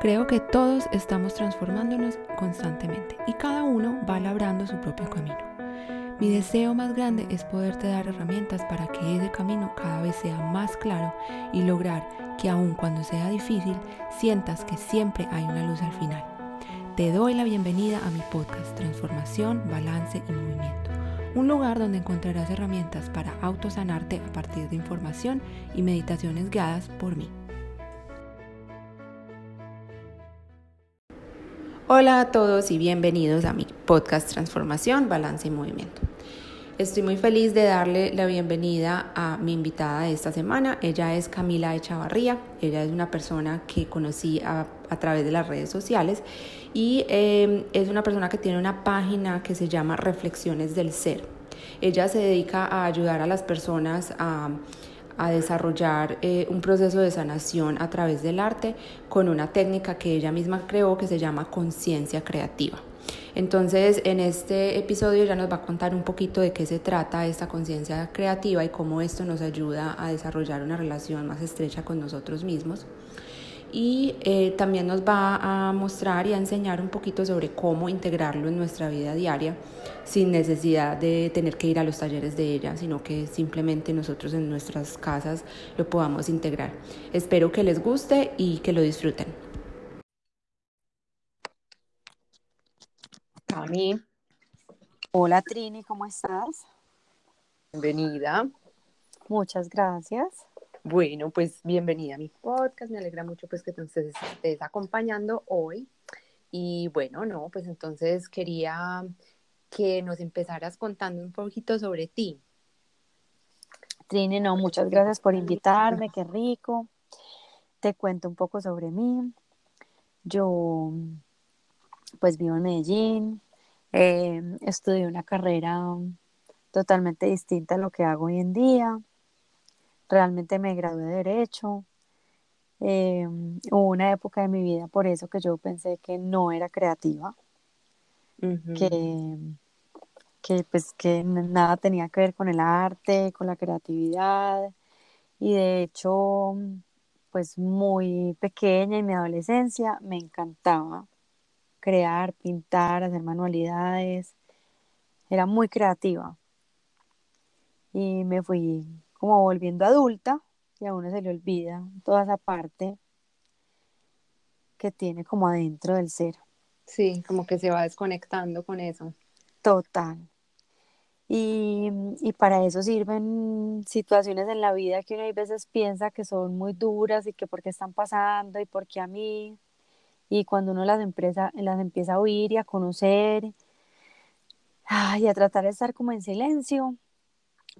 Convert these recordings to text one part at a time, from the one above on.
Creo que todos estamos transformándonos constantemente y cada uno va labrando su propio camino. Mi deseo más grande es poderte dar herramientas para que ese camino cada vez sea más claro y lograr que aun cuando sea difícil, sientas que siempre hay una luz al final. Te doy la bienvenida a mi podcast Transformación, Balance y Movimiento, un lugar donde encontrarás herramientas para autosanarte a partir de información y meditaciones guiadas por mí. Hola a todos y bienvenidos a mi podcast Transformación, Balance y Movimiento. Estoy muy feliz de darle la bienvenida a mi invitada de esta semana. Ella es Camila Echavarría. Ella es una persona que conocí a, través de las redes sociales y eh, es una persona que tiene una página que se llama Reflexiones del Ser. Ella se dedica a ayudar a las personas a a desarrollar eh, un proceso de sanación a través del arte con una técnica que ella misma creó que se llama conciencia creativa. Entonces, en este episodio ya nos va a contar un poquito de qué se trata esta conciencia creativa y cómo esto nos ayuda a desarrollar una relación más estrecha con nosotros mismos y eh, también nos va a mostrar y a enseñar un poquito sobre cómo integrarlo en nuestra vida diaria sin necesidad de tener que ir a los talleres de ella, sino que simplemente nosotros en nuestras casas lo podamos integrar. Espero que les guste y que lo disfruten. Cami. Hola Trini, ¿cómo estás? Bienvenida. Muchas gracias. Bueno, pues bienvenida a mi podcast. Me alegra mucho pues que entonces estés acompañando hoy. Y bueno, no, pues entonces quería que nos empezaras contando un poquito sobre ti. Trini, no, muchas gracias por invitarme, qué rico. Te cuento un poco sobre mí. Yo pues vivo en Medellín, eh, estudié una carrera totalmente distinta a lo que hago hoy en día realmente me gradué de Derecho. Eh, hubo una época de mi vida por eso que yo pensé que no era creativa, que, que, pues, que nada tenía que ver con el arte, con la creatividad. Y de hecho, pues muy pequeña en mi adolescencia me encantaba crear, pintar, hacer manualidades. Era muy creativa. Y me fui como volviendo adulta y a uno se le olvida toda esa parte que tiene como adentro del ser. Sí, como que se va desconectando con eso. Total. Y, y, para eso sirven situaciones en la vida que uno a veces piensa que son muy duras y que por qué están pasando y por qué a mí. Y cuando uno las, empresa, las empieza a oír y a conocer y a tratar de estar como en silencio,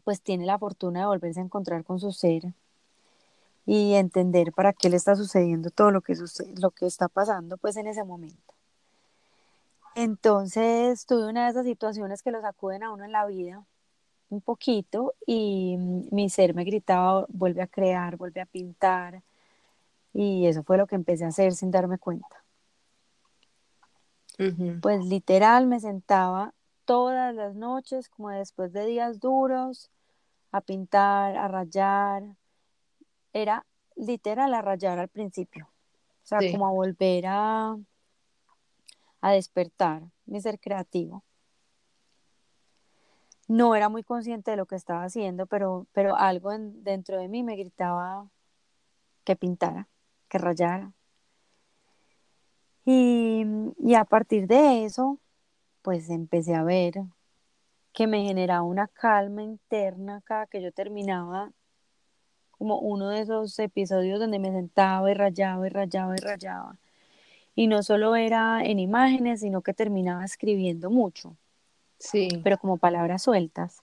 pues tiene la fortuna de volverse a encontrar con su ser y entender para qué le está sucediendo todo lo que, sucede, lo que está pasando pues en ese momento. Entonces tuve una de esas situaciones que lo sacuden a uno en la vida un poquito y mi ser me gritaba, vuelve a crear, vuelve a pintar y eso fue lo que empecé a hacer sin darme cuenta. Pues literal me sentaba todas las noches, como después de días duros, a pintar, a rayar. Era literal a rayar al principio. O sea, como a volver a, a despertar mi ser creativo. No era muy consciente de lo que estaba haciendo, pero, pero algo dentro de mí me gritaba que pintara, que rayara. Y, y a partir de eso, pues empecé a ver que me generaba una calma interna cada que yo terminaba como uno de esos episodios donde me sentaba y rayaba y rayaba y rayaba. Y no solo era en imágenes, sino que terminaba escribiendo mucho. Sí. Pero como palabras sueltas.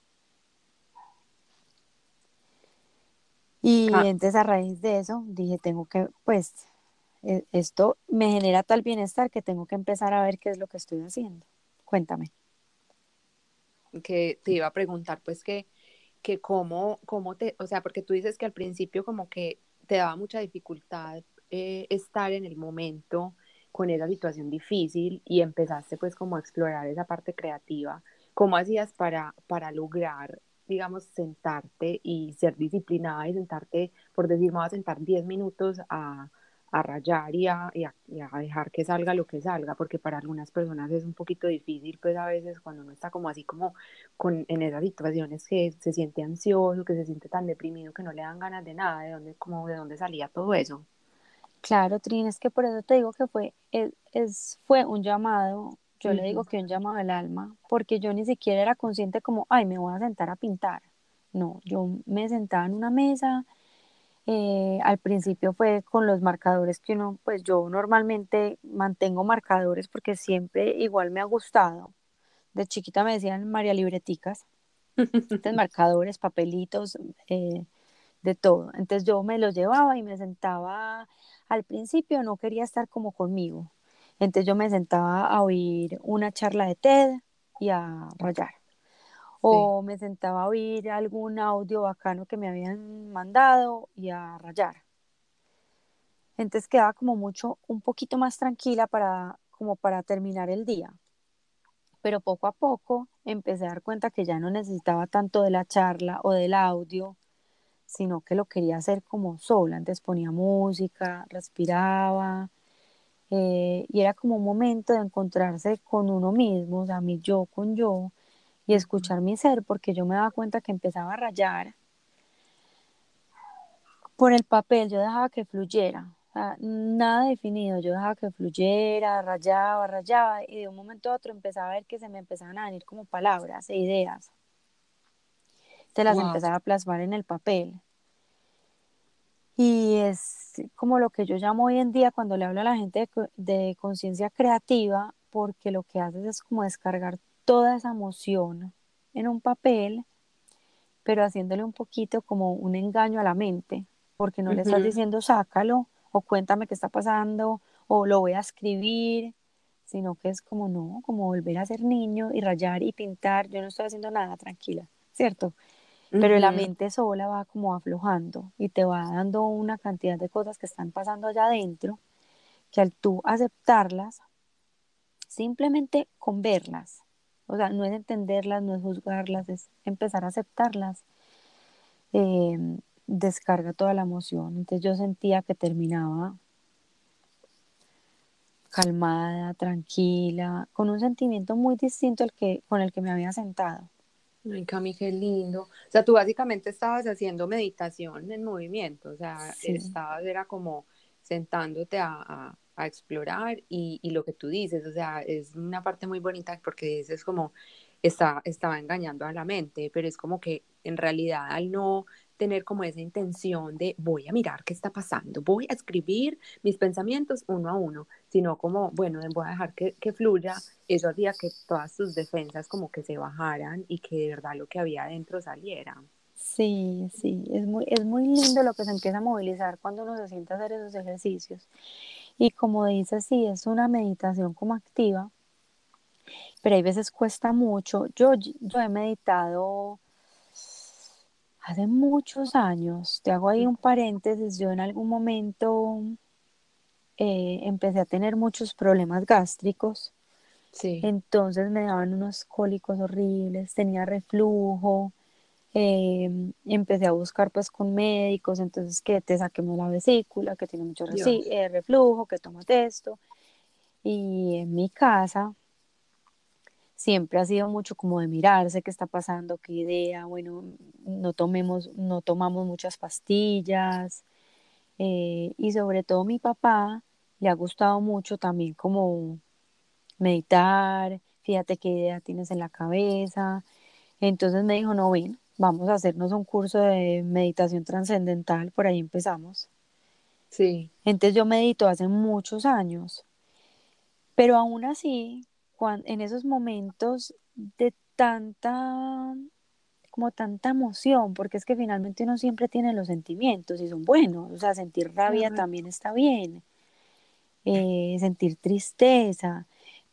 Y ah. entonces a raíz de eso dije, tengo que, pues, e, esto me genera tal bienestar que tengo que empezar a ver qué es lo que estoy haciendo. Cuéntame. Que te iba a preguntar, pues, que, que cómo, cómo te, o sea, porque tú dices que al principio como que te daba mucha dificultad eh, estar en el momento con esa situación difícil y empezaste pues como a explorar esa parte creativa. ¿Cómo hacías para, para lograr, digamos, sentarte y ser disciplinada y sentarte, por decir, me voy a sentar 10 minutos a, a rayar y a, y, a, dejar que salga lo que salga, porque para algunas personas es un poquito difícil, pues a veces cuando uno está como así como con, en esas situaciones que se siente ansioso, que se siente tan deprimido, que no le dan ganas de nada, de dónde, como de dónde salía todo eso. Claro, Trin, es que por eso te digo que fue, es, fue un llamado, yo le digo que un llamado al alma, porque yo ni siquiera era consciente como, ay, me voy a sentar a pintar. No, yo me sentaba en una mesa, eh, al principio fue con los marcadores que uno, pues yo normalmente mantengo marcadores porque siempre igual me ha gustado. De chiquita me decían María Libreticas, entonces marcadores, papelitos, eh, de todo. Entonces yo me los llevaba y me sentaba, al principio no quería estar como conmigo. Entonces yo me sentaba a oír una charla de TED y a rayar o me sentaba a oír algún audio bacano que me habían mandado y a rayar. Entonces quedaba como mucho, un poquito más tranquila para, como para terminar el día. Pero poco a poco empecé a dar cuenta que ya no necesitaba tanto de la charla o del audio, sino que lo quería hacer como sola. Entonces ponía música, respiraba, eh, y era como un momento de encontrarse con uno mismo, o sea, mi yo con yo, y escuchar mi ser, porque yo me daba cuenta que empezaba a rayar por el papel, yo dejaba que fluyera, nada definido, yo dejaba que fluyera, rayaba, rayaba, y de un momento a otro empezaba a ver que se me empezaban a venir como palabras e ideas. Te las empezaba a plasmar en el papel. Y es como lo que yo llamo hoy en día cuando le hablo a la gente de, de conciencia creativa, porque lo que haces es como descargar toda esa emoción en un papel, pero haciéndole un poquito como un engaño a la mente, porque no le estás diciendo sácalo o cuéntame qué está pasando o lo voy a escribir, sino que es como no, como volver a ser niño y rayar y pintar, yo no estoy haciendo nada, tranquila, ¿cierto? Pero la mente sola va como aflojando y te va dando una cantidad de cosas que están pasando allá adentro, que al tú aceptarlas, simplemente con verlas, o sea, no es entenderlas, no es juzgarlas, es empezar a aceptarlas. Em, descarga toda la emoción. Entonces yo sentía que terminaba calmada, tranquila, con un sentimiento muy distinto al que, con el que me había sentado. Ay, Cami, qué lindo. O sea, tú básicamente estabas haciendo meditación en movimiento, o sea, estabas, era como sentándote a, a explorar y, lo que tú dices, o sea, es una parte muy bonita porque dices como está, estaba engañando a la mente, pero es como que en realidad al no tener como esa intención de voy a mirar qué está pasando, voy a escribir mis pensamientos uno a uno, sino como, bueno, voy a dejar que, que fluya, eso hacía que todas tus defensas como que se bajaran y que de verdad lo que había adentro saliera. Sí, sí, es muy, es muy lindo lo que se empieza a movilizar cuando uno se siente a hacer esos ejercicios. Y como dices, sí, es una meditación como activa, pero hay veces cuesta mucho. Yo, yo he meditado hace muchos años, te hago ahí un paréntesis, yo en algún momento eh, empecé a tener muchos problemas gástricos. Sí. Entonces me daban unos cólicos horribles, tenía reflujo, Em, empecé a buscar pues con médicos, entonces que te saquemos la vesícula, que tiene mucho eh, reflujo, que tomaste esto. Y en mi casa siempre ha sido mucho como de mirarse qué está pasando, qué idea, bueno, no tomemos, no tomamos muchas pastillas. Eh, y sobre todo mi papá le ha gustado mucho también como meditar, fíjate qué idea tienes en la cabeza. Entonces me dijo, no, ven, vamos a hacernos un curso de meditación trascendental, por ahí empezamos. Sí. Entonces yo medito hace muchos años, pero aún así, cuando, en esos momentos de tanta, como tanta emoción, porque es que finalmente uno siempre tiene los sentimientos y son buenos, o sea, sentir rabia también está bien, eh, sentir tristeza,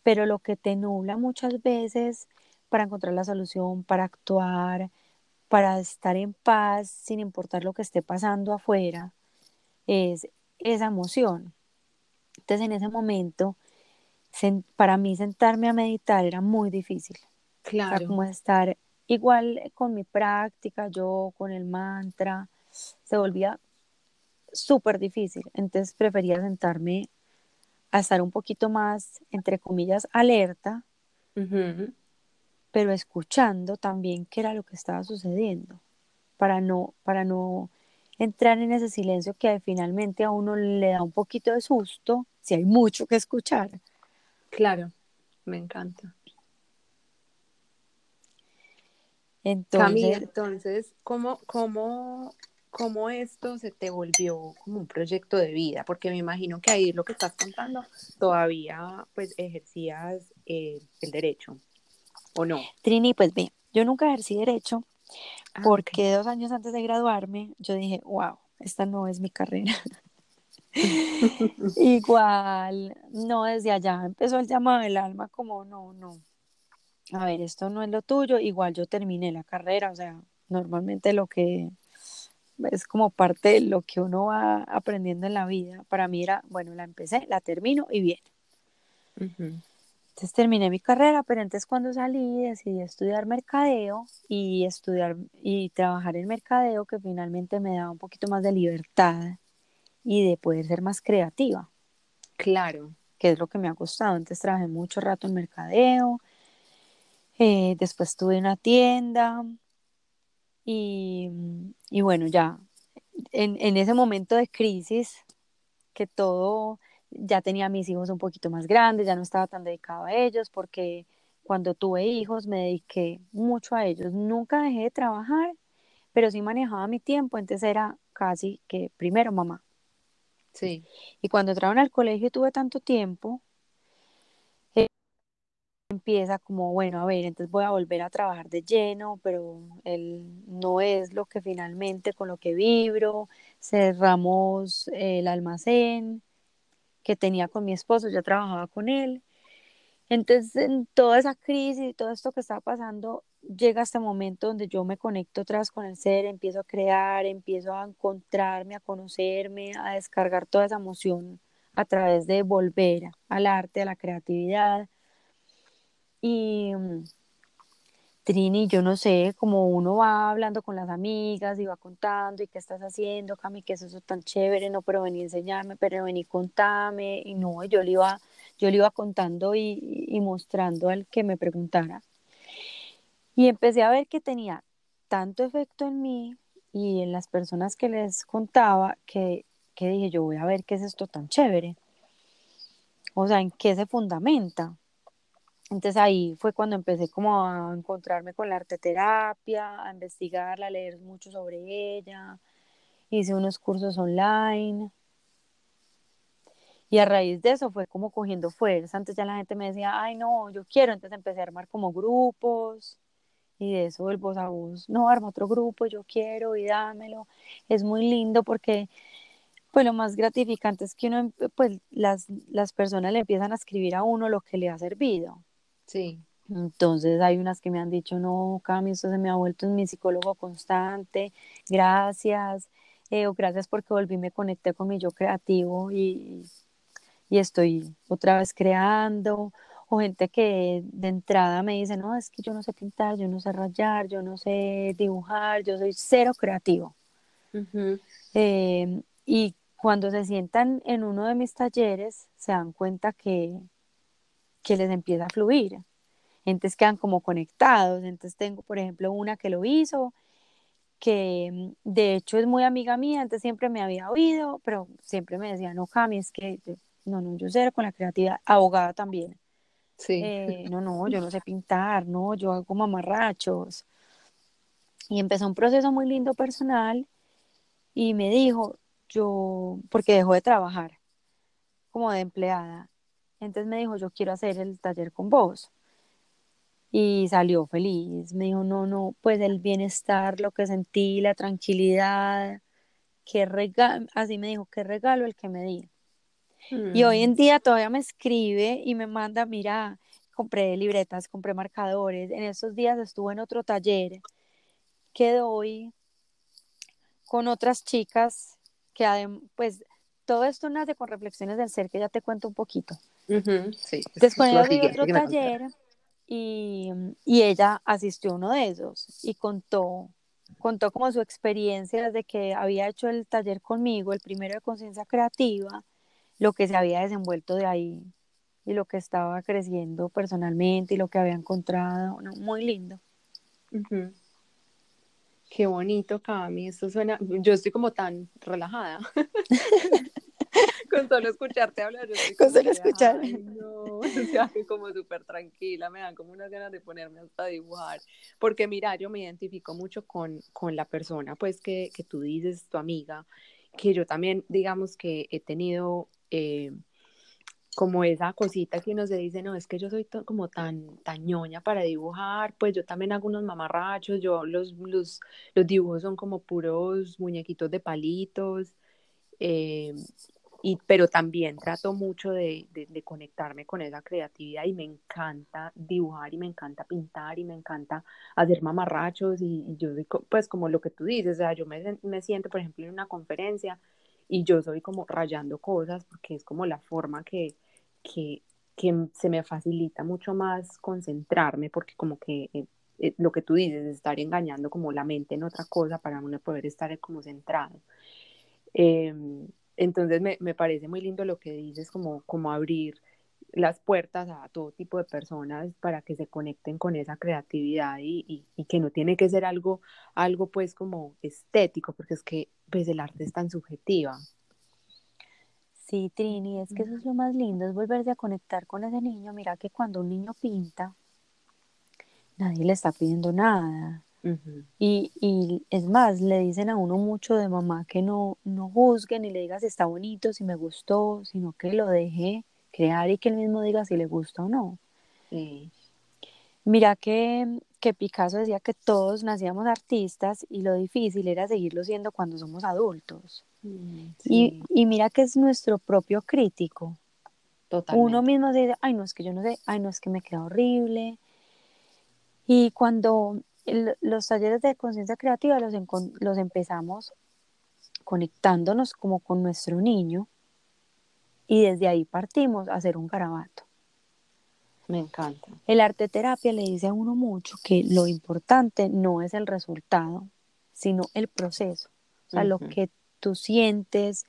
pero lo que te nubla muchas veces para encontrar la solución, para actuar, para estar en paz sin importar lo que esté pasando afuera, es esa emoción. Entonces en ese momento, para mí sentarme a meditar era muy difícil. Claro. O sea, como estar igual con mi práctica, yo con el mantra, se volvía súper difícil. Entonces prefería sentarme a estar un poquito más, entre comillas, alerta, pero escuchando también qué era lo que estaba sucediendo, para no, para no entrar en ese silencio que finalmente a uno le da un poquito de susto si hay mucho que escuchar. Claro, me encanta. Entonces, entonces ¿cómo, cómo, ¿cómo esto se te volvió como un proyecto de vida? Porque me imagino que ahí lo que estás contando todavía pues ejercías eh, el derecho, ¿o no? Trini, pues bien, yo nunca ejercí derecho ah, porque dos años antes de graduarme yo dije, wow, esta no es mi carrera. Igual, no, desde allá empezó el llamado del alma como, no, no, a ver, esto no es lo tuyo, igual yo terminé la carrera, o sea, normalmente lo que es como parte de lo que uno va aprendiendo en la vida, para mí era, bueno, la empecé, la termino y bien. Entonces terminé mi carrera, pero antes cuando salí decidí estudiar mercadeo y estudiar y trabajar en mercadeo que finalmente me daba un poquito más de libertad y de poder ser más creativa. Claro. Que es lo que me ha costado. Antes trabajé mucho rato en mercadeo, eh, después tuve una tienda y, y bueno, ya en, en, ese momento de crisis, que todo, ya tenía mis hijos un poquito más grandes, ya no estaba tan dedicado a ellos, porque cuando tuve hijos me dediqué mucho a ellos. Nunca dejé de trabajar, pero sí manejaba mi tiempo, entonces era casi que primero mamá. Sí. Y cuando entraron al colegio tuve tanto tiempo empieza como, bueno, a ver, entonces voy a volver a trabajar de lleno, pero él no es lo que finalmente con lo que vibro, cerramos el almacén que tenía con mi esposo, ya trabajaba con él. Entonces, en toda esa crisis y todo esto que estaba pasando, llega este momento donde yo me conecto otra vez con el ser, empiezo a crear, empiezo a encontrarme, a conocerme, a descargar toda esa emoción a través de volver al arte, a la creatividad, y mm, Trini, yo no sé, como uno va hablando con las amigas y va contando, y qué estás haciendo, Cami, qué es eso tan chévere, no, pero vení a enseñarme, pero vení contame, y no, yo le iba, yo le iba contando y, y mostrando al que me preguntara. Y empecé a ver que tenía tanto efecto en mí y en las personas que les contaba que, que dije, yo voy a ver qué es esto tan chévere. O sea, en qué se fundamenta. Entonces ahí fue cuando empecé como a encontrarme con la arte terapia, a investigarla, a leer mucho sobre ella. Hice unos cursos online. Y a raíz de eso fue como cogiendo fuerza. Antes ya la gente me decía, ay, no, yo quiero. Entonces empecé a armar como grupos. Y de eso el voz a voz, no, arma otro grupo, yo quiero y dámelo. Es muy lindo porque pues lo más gratificante es que uno, pues las, las personas le empiezan a escribir a uno lo que le ha servido. Sí. Entonces hay unas que me han dicho, no, Cami, esto se me ha vuelto en mi psicólogo constante, gracias, eh, o gracias porque volví, me conecté con mi yo creativo y, y estoy otra vez creando, o gente que de entrada me dice, no, es que yo no sé pintar, yo no sé rayar, yo no sé dibujar, yo soy cero creativo. Eh, y cuando se sientan en uno de mis talleres, se dan cuenta que, que les empieza a fluir. Entonces quedan como conectados. Entonces tengo, por ejemplo, una que lo hizo, que mm, de hecho es muy amiga mía, antes siempre me había oído, pero siempre me decía, no, Cami, es que, no, no, yo sé con la creatividad, abogada también. Sí. Eh, no, no, yo no sé pintar, no, yo hago mamarrachos. Y empezó un proceso muy lindo personal y me dijo, yo, porque dejó de trabajar como de empleada, entonces me dijo, yo quiero hacer el taller con vos. Y salió feliz. Me dijo, no, no, pues el bienestar, lo que sentí, la tranquilidad, qué regalo, así me dijo, qué regalo el que me di. Y hoy en mm. día todavía me escribe y me manda, mira, compré libretas, compré marcadores. En esos días estuve en otro taller que doy con otras chicas que pues todo esto nace con reflexiones del ser que ya te cuento un poquito. Sí, Después de otro taller y, y, ella asistió a uno de esos y contó contó como su experiencia desde que había hecho el taller conmigo, el primero de conciencia creativa, lo que se había desenvuelto de ahí y lo que estaba creciendo personalmente y lo que había encontrado, muy lindo. Qué bonito, Cami, esto suena, yo estoy como tan relajada. con solo escucharte hablar, yo con solo escuchar. no, o sea, como súper tranquila, me dan como unas ganas de ponerme hasta dibujar, porque mira, yo me identifico mucho con, con la persona, pues, que, que tú dices, tu amiga, que yo también, digamos que he tenido... Eh, como esa cosita que uno se dice, no, es que yo soy como tan, tan ñoña para dibujar, pues yo también hago unos mamarrachos, yo los, los, los dibujos son como puros muñequitos de palitos, eh, y, pero también trato mucho de, de, conectarme con esa creatividad y me encanta dibujar y me encanta pintar y me encanta hacer mamarrachos y, yo pues como lo que tú dices, o sea, yo me, me siento, por ejemplo, en una conferencia y yo soy como rayando cosas porque es como la forma que, que, que se me facilita mucho más concentrarme porque como que eh, eh, lo que tú dices, estar engañando como la mente en otra cosa para uno poder estar como centrado. Em, entonces me, me, parece muy lindo lo que dices, como, como abrir las puertas a todo tipo de personas para que se conecten con esa creatividad y, y, que no tiene que ser algo, algo pues como estético, porque es que pues el arte es tan subjetiva. Sí, Trini, es que eso es lo más lindo, es volverse a conectar con ese niño. Mira que cuando un niño pinta, nadie le está pidiendo nada. Y, y, es más, le dicen a uno mucho de mamá que no, no juzgue ni le diga si está bonito, si me gustó, sino que lo deje crear y que él mismo diga si le gusta o no. Mira que, que Picasso decía que todos nacíamos artistas y lo difícil era seguirlo siendo cuando somos adultos. Mm, y, y, mira que es nuestro propio crítico. Totalmente. Uno mismo dice, ay, no, es que yo no sé, ay, no, es que me queda horrible. Y cuando los talleres de conciencia creativa los, los empezamos conectándonos como con nuestro niño y desde ahí partimos a hacer un garabato. Me encanta. El arte terapia le dice a uno mucho que lo importante no es el resultado, sino el proceso. O sea, lo que tú sientes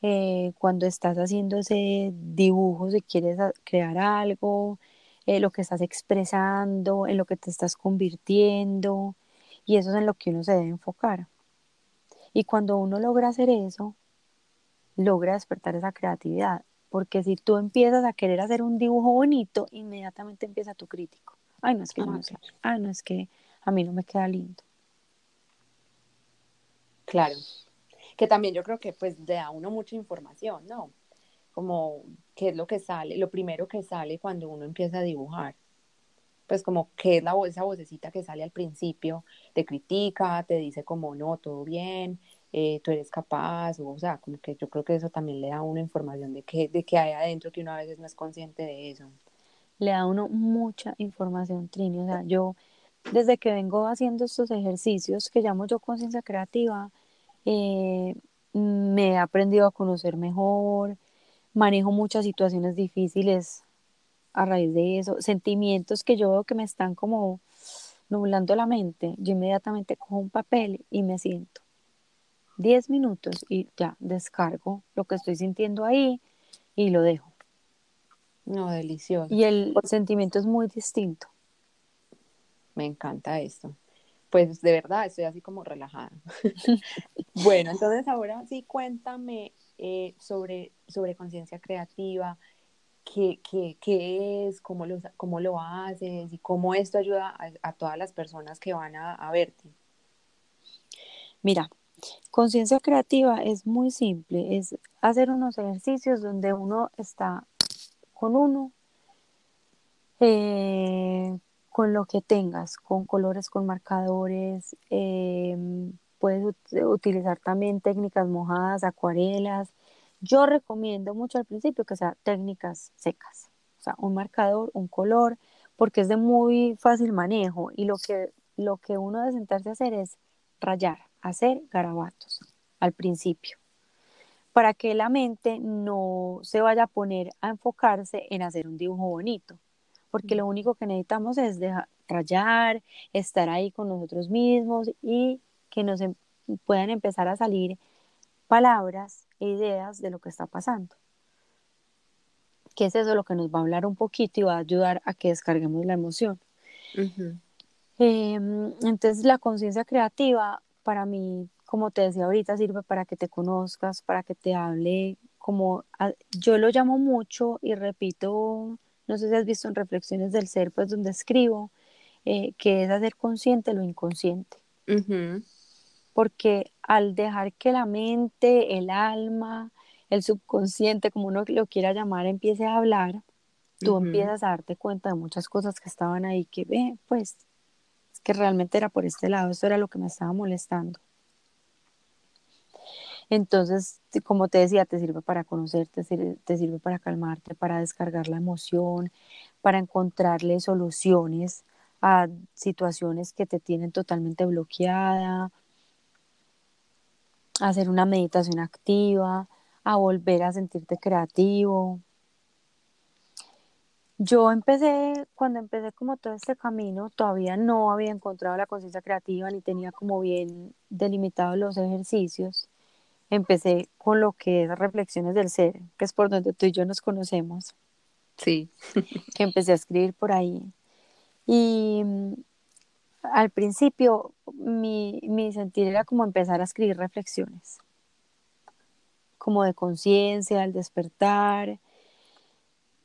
eh, cuando estás haciendo ese dibujo, si quieres crear algo, eh, lo que estás expresando, en lo que te estás convirtiendo, y eso es en lo que uno se debe enfocar. Y cuando uno logra hacer eso, logra despertar esa creatividad, porque si tú empiezas a querer hacer un dibujo bonito, inmediatamente empieza tu crítico. Ay, no es que no, ay, no es que a mí no me queda lindo. Claro, que también yo creo que pues le da a uno mucha información, ¿no? Como qué es lo que sale, lo primero que sale cuando uno empieza a dibujar. Pues como qué es la esa vocecita que sale al principio, te critica, te dice como no, todo bien, eh, tú eres capaz, o, o, sea, como que yo creo que eso también le da a uno información de qué, de qué hay adentro que uno a veces no es consciente de eso. Le da a uno mucha información, Trini, o sea, yo desde que vengo haciendo estos ejercicios que llamo yo conciencia creativa, eh, me he aprendido a conocer mejor, manejo muchas situaciones difíciles a raíz de eso, sentimientos que yo veo que me están como nublando la mente, yo inmediatamente cojo un papel y me siento. Diez minutos y ya descargo lo que estoy sintiendo ahí y lo dejo. No, delicioso. Y el sentimiento es muy distinto. Me encanta esto pues de verdad estoy así como relajada. bueno, entonces ahora sí cuéntame eh, sobre, sobre conciencia creativa, qué, qué, qué, es, cómo lo, cómo lo haces y cómo esto ayuda a, todas las personas que van a, verte. Mira, conciencia creativa es muy simple, es hacer unos ejercicios donde uno está con uno, eh, con lo que tengas, con colores, con marcadores. Em, puedes utilizar también técnicas mojadas, acuarelas. Yo recomiendo mucho al principio que sea técnicas secas, o sea, un marcador, un color, porque es de muy fácil manejo y lo que, lo que uno debe sentarse a hacer es rayar, hacer garabatos al principio, para que la mente no se vaya a poner a enfocarse en hacer un dibujo bonito, porque lo único que necesitamos es dejar, rayar, estar ahí con nosotros mismos y que nos em, puedan empezar a salir palabras e ideas de lo que está pasando. ¿Qué es eso lo que nos va a hablar un poquito y va a ayudar a que descarguemos la emoción? Em, entonces la conciencia creativa para mí, como te decía ahorita, sirve para que te conozcas, para que te hable, como yo lo llamo mucho y repito, no sé si has visto en Reflexiones del Ser, pues donde escribo, eh, que es hacer consciente lo inconsciente. Porque al dejar que la mente, el alma, el subconsciente, como uno lo quiera llamar, empiece a hablar, tú empiezas a darte cuenta de muchas cosas que estaban ahí que, ve, pues, es que realmente era por este lado, eso era lo que me estaba molestando. Entonces, como te decía, te sirve para conocerte, te sirve para calmarte, para descargar la emoción, para encontrarle soluciones a situaciones que te tienen totalmente bloqueada, hacer una meditación activa, a volver a sentirte creativo. Yo empecé, cuando empecé como todo este camino, todavía no había encontrado la conciencia creativa ni tenía como bien delimitados los ejercicios. Empecé con lo que es reflexiones del ser, que es por donde tú y yo nos conocemos. Sí. que empecé a escribir por ahí. Y al principio mi, mi sentir era como empezar a escribir reflexiones como de conciencia, al despertar.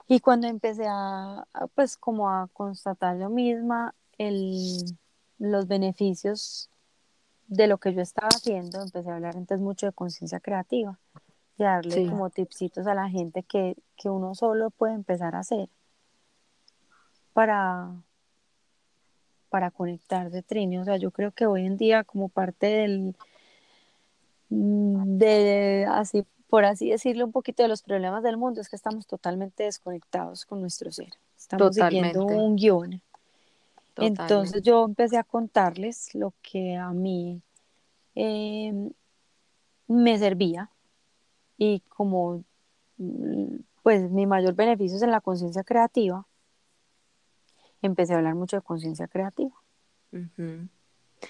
Y cuando empecé a, pues como a constatar yo misma el, los beneficios de lo que yo estaba haciendo, empecé a hablar entonces mucho de conciencia creativa y darle como tipsitos a la gente que, que uno solo puede empezar a hacer para, para conectar de Trini. O sea, yo creo que hoy en día como parte del, Mm, de así por así decirlo un poquito de los problemas del mundo es que estamos totalmente desconectados con nuestro ser. Estamos siguiendo un guion entonces yo empecé a contarles lo que a mí em, me servía y como mm, pues mi mayor beneficio es en la conciencia creativa empecé a hablar mucho de conciencia creativa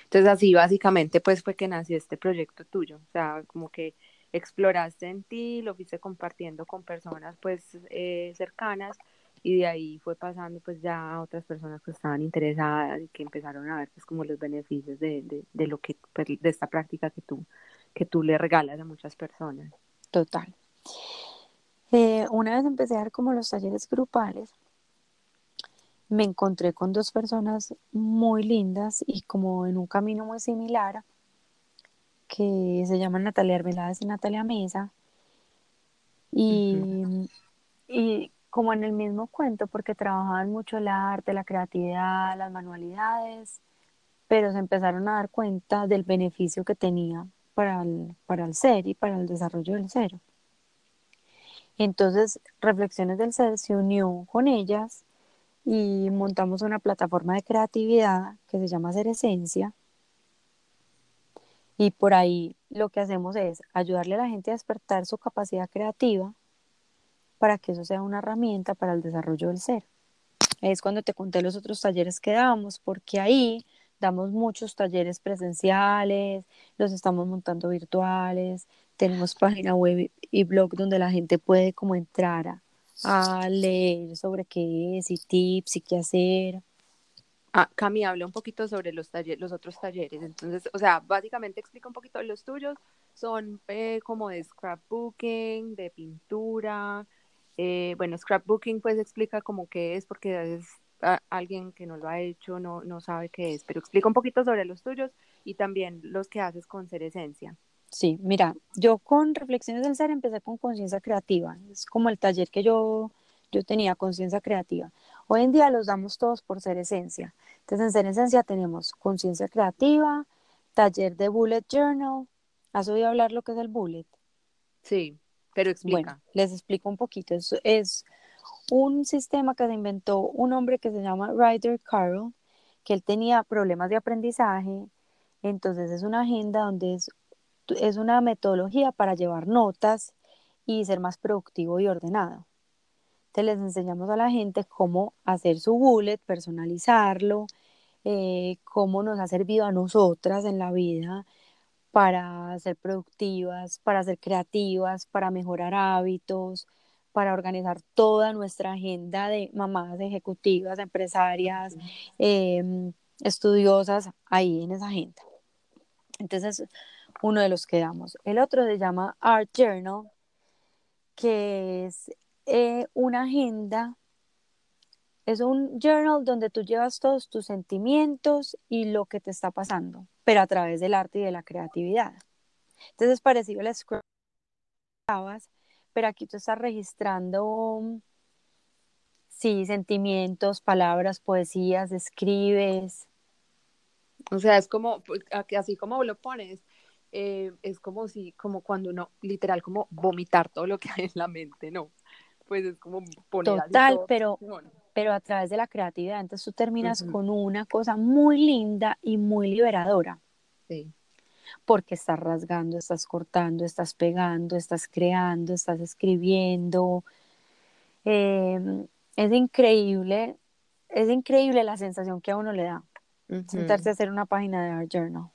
entonces así básicamente pues fue que nació este proyecto tuyo, o sea, como que exploraste en ti, lo fuiste compartiendo con personas pues eh, cercanas y de ahí fue pasando pues ya a otras personas que estaban interesadas y que empezaron a ver pues como los beneficios de, de, de lo que pues, de esta práctica que tú que tú le regalas a muchas personas. Total. Eh, una vez empecé a dar como los talleres grupales, me encontré con dos personas muy lindas y como en un camino muy similar, que se llaman Natalia Arbeláez y Natalia Mesa. Y, y como en el mismo cuento, porque trabajaban mucho el arte, la creatividad, las manualidades, pero se empezaron a dar cuenta del beneficio que tenía para el, para el ser y para el desarrollo del ser. Entonces, Reflexiones del Ser se unió con ellas y montamos una plataforma de creatividad que se llama Ser Esencia. Y por ahí lo que hacemos es ayudarle a la gente a despertar su capacidad creativa para que eso sea una herramienta para el desarrollo del ser. Es cuando te conté los otros talleres que damos, porque ahí damos muchos talleres presenciales, los estamos montando virtuales, tenemos página web y blog donde la gente puede como entrar a, a leer sobre qué es y tips y qué hacer. Ah, Cami, habla un poquito sobre los, talleres, los otros talleres. Entonces, o sea, básicamente explica un poquito los tuyos. Son eh, como de scrapbooking, de pintura. Eh, bueno, scrapbooking pues explica como qué es porque es alguien que no lo ha hecho, no, no sabe qué es, pero explica un poquito sobre los tuyos y también los que haces con Ser Esencia. Sí, mira, yo con Reflexiones del Ser empecé con conciencia creativa. Es como el taller que yo, yo tenía, conciencia creativa. Hoy en día los damos todos por Ser Esencia. Entonces, en Ser Esencia tenemos conciencia creativa, taller de Bullet Journal. ¿Has oído hablar lo que es el Bullet? Sí, pero explica. Bueno, les explico un poquito. Es, es un sistema que se inventó un hombre que se llama Ryder Carroll, que él tenía problemas de aprendizaje. Entonces, es una agenda donde es es una metodología para llevar notas y ser más productivo y ordenado. Entonces les enseñamos a la gente cómo hacer su bullet, personalizarlo, eh, cómo nos ha servido a nosotras en la vida para ser productivas, para ser creativas, para mejorar hábitos, para organizar toda nuestra agenda de mamás ejecutivas, empresarias, em, estudiosas ahí en esa agenda. Entonces, uno de los que damos. El otro se llama Art Journal, que es eh, una agenda, es un journal donde tú llevas todos tus sentimientos y lo que te está pasando, pero a través del arte y de la creatividad. Entonces es parecido al scroll pero aquí tú estás registrando, sí, sentimientos, palabras, poesías, escribes. O sea, es como, pues, así como lo pones, eh, es como si, como cuando uno, literal, como vomitar todo lo que hay en la mente, ¿no? Pues es como poner Total, pero, pero a través de la creatividad, entonces tú terminas con una cosa muy linda y muy liberadora. Sí. Porque estás rasgando, estás cortando, estás pegando, estás creando, estás escribiendo. Em, es increíble, es increíble la sensación que a uno le da sentarse a hacer una página de Art Journal.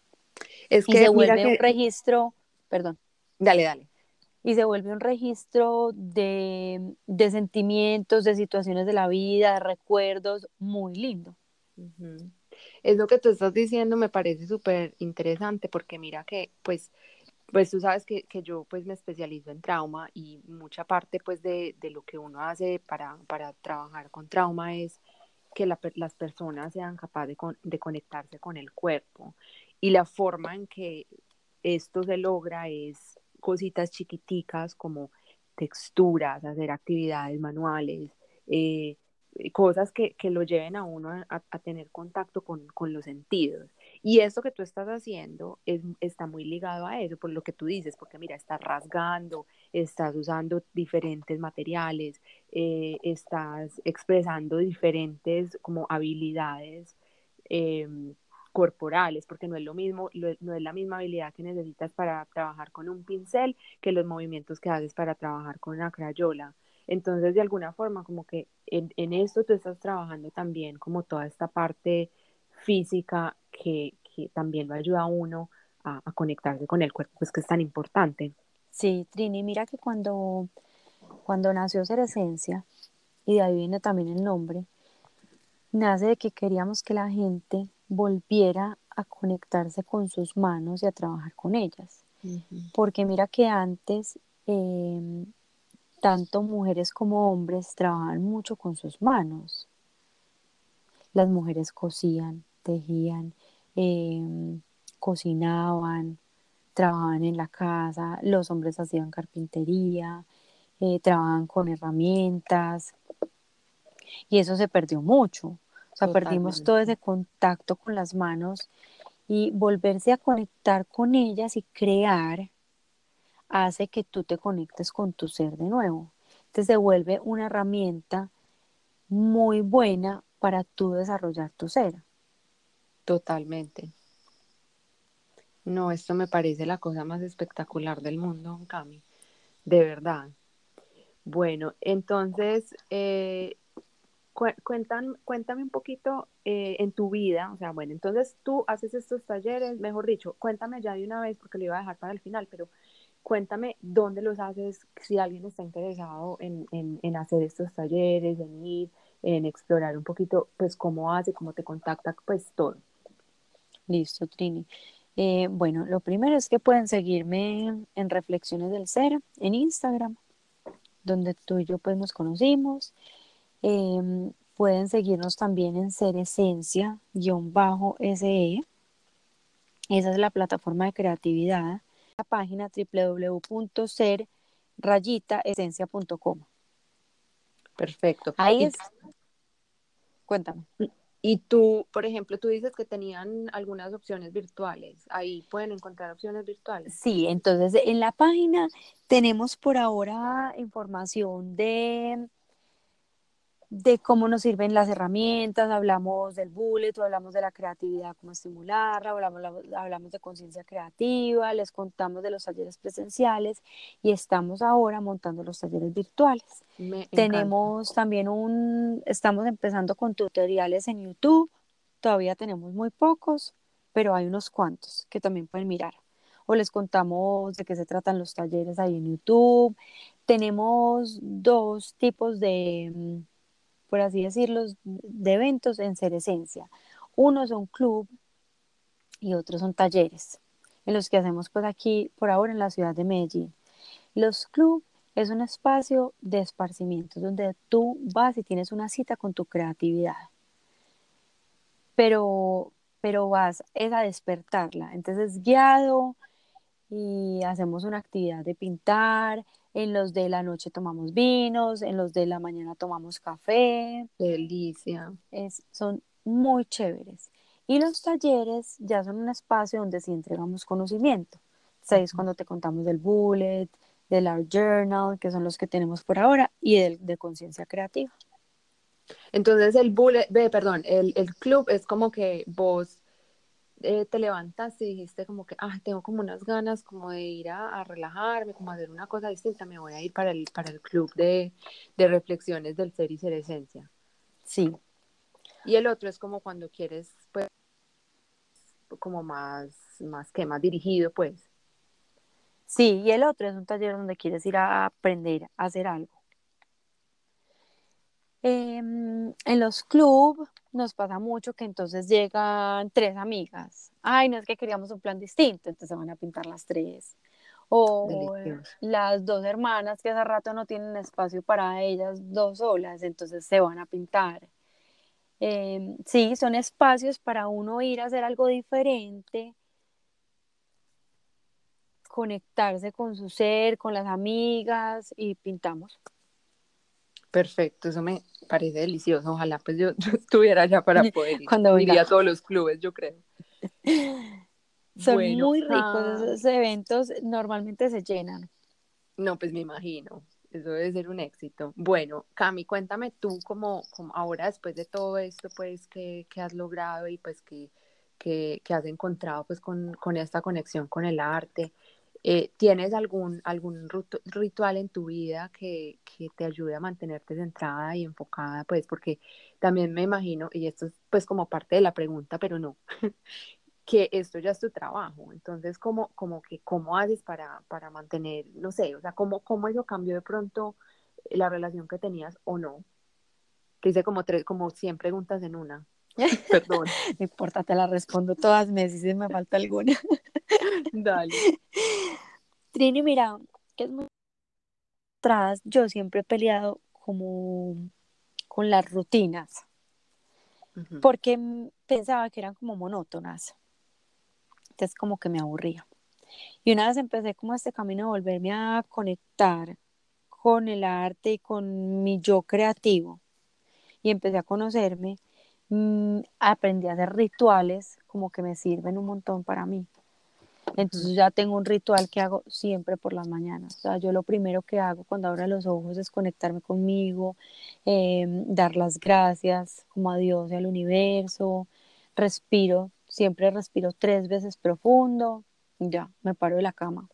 Es que y se vuelve un registro, perdón. Dale, dale. Y se vuelve un registro de, de, sentimientos, de situaciones de la vida, de recuerdos, muy lindo. Es lo que tú estás diciendo, me parece súper interesante porque mira que, pues, pues tú sabes que, que, yo pues me especializo en trauma y mucha parte pues de, de lo que uno hace para, para trabajar con trauma es que las personas sean capaces de, de, conectarse con el cuerpo y la forma en que esto se logra es cositas chiquiticas como texturas, hacer actividades manuales, eh, cosas que, que, lo lleven a uno a, a tener contacto con, con, los sentidos. Y esto que tú estás haciendo es, está muy ligado a eso, por lo que tú dices, porque mira, estás rasgando, estás usando diferentes materiales, eh, estás expresando diferentes como habilidades. Eh, corporales, porque no es lo mismo, no es la misma habilidad que necesitas para trabajar con un pincel que los movimientos que haces para trabajar con una crayola. Entonces, de alguna forma, como que en, en esto tú estás trabajando también como toda esta parte física que, que también lo ayuda a uno a, a, conectarse con el cuerpo, pues que es tan importante. Sí, Trini, mira que cuando, cuando nació Ser Esencia, y de ahí viene también el nombre, nace de que queríamos que la gente volviera a conectarse con sus manos y a trabajar con ellas. Porque mira que antes, em, tanto mujeres como hombres trabajaban mucho con sus manos. Las mujeres cosían, tejían, em, cocinaban, trabajaban en la casa, los hombres hacían carpintería, eh, trabajaban con herramientas y eso se perdió mucho. Sea, perdimos todo ese contacto con las manos y volverse a conectar con ellas y crear hace que tú te conectes con tu ser de nuevo. Entonces se vuelve una herramienta muy buena para tú desarrollar tu ser. Totalmente. No, esto me parece la cosa más espectacular del mundo, Cami. De verdad. Bueno, entonces, eh, cuéntame un poquito eh, en tu vida, o sea, bueno, entonces tú haces estos talleres, mejor dicho, cuéntame ya de una vez porque lo iba a dejar para el final, pero cuéntame dónde los haces, si alguien está interesado en, en, hacer estos talleres, en ir, en explorar un poquito, pues cómo hace, cómo te contacta, pues todo. Listo, Trini. Eh, bueno, lo primero es que pueden seguirme en Reflexiones del Ser en Instagram, donde tú y yo pues nos conocimos. Em, pueden seguirnos también en Ser Esencia-SE. Esa es la plataforma de creatividad. La página www.ser-esencia.com. Perfecto. Ahí es. Cuéntame. Y tú, por ejemplo, tú dices que tenían algunas opciones virtuales. Ahí pueden encontrar opciones virtuales. Sí, entonces en la página tenemos por ahora información de de cómo nos sirven las herramientas, hablamos del bullet, hablamos de la creatividad, cómo estimularla, hablamos, hablamos de conciencia creativa, les contamos de los talleres presenciales y estamos ahora montando los talleres virtuales. Tenemos también un, estamos empezando con tutoriales en YouTube todavía tenemos muy pocos, pero hay unos cuantos que también pueden mirar. O les contamos de qué se tratan los talleres ahí en YouTube. Tenemos dos tipos de, mm, por así decirlo, de eventos en Ser Esencia. Uno son club y otros son talleres, en los que hacemos pues aquí por ahora en la ciudad de Medellín. Los club es un espacio de esparcimiento donde tú vas y tienes una cita con tu creatividad. Pero, pero vas es a despertarla. Entonces guiado y hacemos una actividad de pintar. En los de la noche tomamos vinos, en los de la mañana tomamos café. Delicia. Es, son muy chéveres. Y los talleres ya son un espacio donde sí entregamos conocimiento. ¿Sabes? Cuando te contamos del bullet, del art journal, que son los que tenemos por ahora, y del de conciencia creativa. Entonces el bullet, perdón, el, el, club es como que vos eh, te levantaste y dijiste como que, ah, tengo como unas ganas como de ir a, a, relajarme, como hacer una cosa distinta, me voy a ir para el, para el club de, de reflexiones del ser y ser esencia. Sí. Y el otro es como cuando quieres, pues, como más, más que más dirigido, pues. Sí, y el otro es un taller donde quieres ir a aprender a hacer algo. Em, en los clubes nos pasa mucho que entonces llegan tres amigas. Ay, no es que queríamos un plan distinto, entonces se van a pintar las tres. O las dos hermanas que hace rato no tienen espacio para ellas dos solas, entonces se van a pintar. Em, sí, son espacios para uno ir a hacer algo diferente conectarse con su ser, con las amigas y pintamos. Perfecto, eso me parece delicioso. Ojalá pues yo, estuviera allá para poder ir. Cuando iría a todos los clubes, yo creo. Son muy ricos ah. esos eventos, normalmente se llenan. No, pues me imagino. Eso debe ser un éxito. Bueno, Cami, cuéntame tú como, como ahora después de todo esto, pues, que, has logrado y pues que, que, has encontrado pues con, con, esta conexión con el arte. Eh, ¿Tienes algún, algún ritual en tu vida que, que, te ayude a mantenerte centrada y enfocada? Pues porque también me imagino, y esto es pues como parte de la pregunta, pero no, que esto ya es tu trabajo. Entonces, ¿cómo, como que, ¿cómo haces para, para mantener, no sé, o sea, ¿cómo, cómo eso cambió de pronto la relación que tenías o no? Que hice como, tres, como 100 preguntas en una. Perdón. no importa, te la respondo todas, me si me falta alguna. Dale. Trini, mira, que es muy atrás, yo siempre he peleado como con las rutinas, porque pensaba que eran como monótonas. Entonces como que me aburría. Y una vez empecé como este camino de volverme a conectar con el arte y con mi yo creativo. Y empecé a conocerme, mm, aprendí a hacer rituales como que me sirven un montón para mí. Entonces ya tengo un ritual que hago siempre por las mañanas. O sea, yo lo primero que hago cuando abro los ojos es conectarme conmigo, em, dar las gracias como a Dios y al universo. Respiro, siempre respiro tres veces profundo. Ya, me paro de la cama.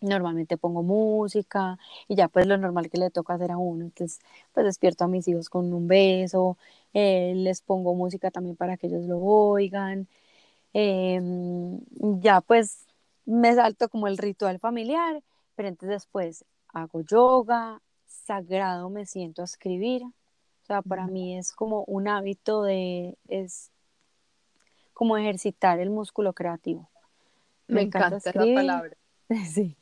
Normalmente pongo música y ya pues lo normal que le toca hacer a uno. Entonces pues despierto a mis hijos con un beso, eh, les pongo música también para que ellos lo oigan. Em, ya pues me salto como el ritual familiar, pero entonces después hago yoga, sagrado me siento a escribir. O sea, para mí es como un hábito de, es como ejercitar el músculo creativo. Me, encanta, esa palabra. Sí.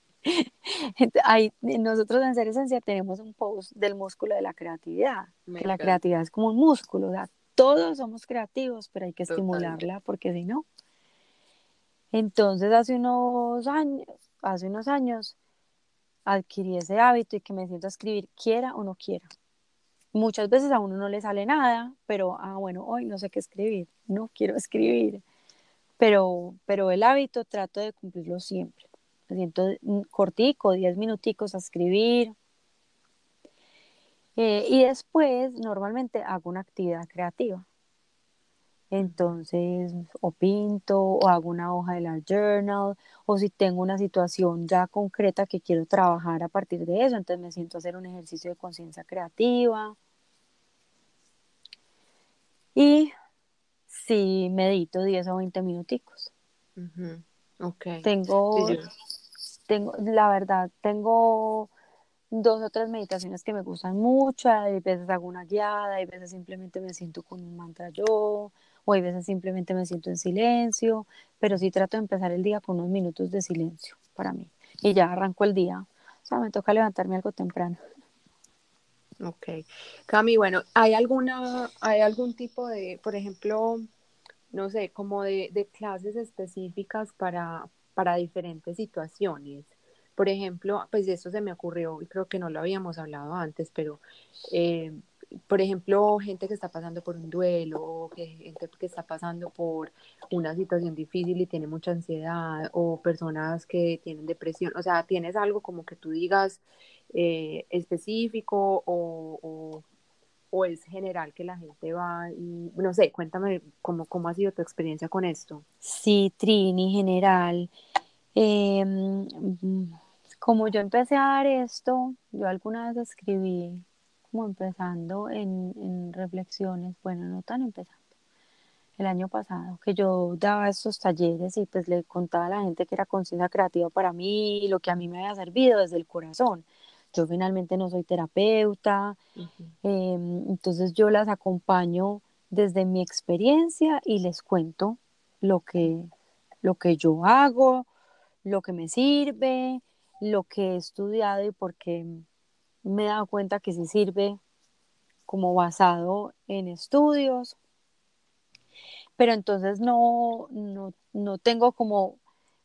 nosotros en Ser Esencia tenemos un post del músculo de la creatividad, que la creatividad es como un músculo, todos somos creativos, pero hay que estimularla porque si no. Entonces hace unos años, hace unos años adquirí ese hábito y que me siento a escribir quiera o no quiera. Muchas veces a uno no le sale nada, pero ah bueno, hoy no sé qué escribir, no quiero escribir. Pero pero el hábito trato de cumplirlo siempre. Me siento cortico, 10 minuticos a escribir. Eh, y después normalmente hago una actividad creativa. Entonces, o pinto, o hago una hoja de la journal, o si tengo una situación ya concreta que quiero trabajar a partir de eso, entonces me siento a hacer un ejercicio de conciencia creativa. Y sí medito 10 o 20 minuticos. Ok. Tengo, tengo, la verdad, tengo dos o tres meditaciones que me gustan mucho, hay veces hago una guiada, hay veces simplemente me siento con un mantra yo, o hay veces simplemente me siento en silencio, pero sí trato de empezar el día con unos minutos de silencio para mí. Y ya arranco el día. O sea, me toca levantarme algo temprano. Ok. Cami, bueno, ¿hay alguna, hay algún tipo de, por ejemplo, no sé, como de, de clases específicas para, para diferentes situaciones? Por ejemplo, pues eso se me ocurrió y creo que no lo habíamos hablado antes, pero eh, por ejemplo, gente que está pasando por un duelo, gente que está pasando por una situación difícil y tiene mucha ansiedad, o personas que tienen depresión, o sea, ¿tienes algo como que tú digas eh, específico o, o, es general que la gente va y, no sé, cuéntame cómo, cómo ha sido tu experiencia con esto? Sí, Trini, general. Em, como yo empecé a dar esto, yo alguna vez escribí empezando en, reflexiones, bueno, no tan empezando, el año pasado, que yo daba estos talleres y pues le contaba a la gente que era conciencia creativa para mí y lo que a mí me había servido desde el corazón. Yo finalmente no soy terapeuta, em, entonces yo las acompaño desde mi experiencia y les cuento lo que, lo que yo hago, lo que me sirve, lo que he estudiado y por qué me he dado cuenta que sí sirve como basado en estudios, pero entonces no, no, tengo como,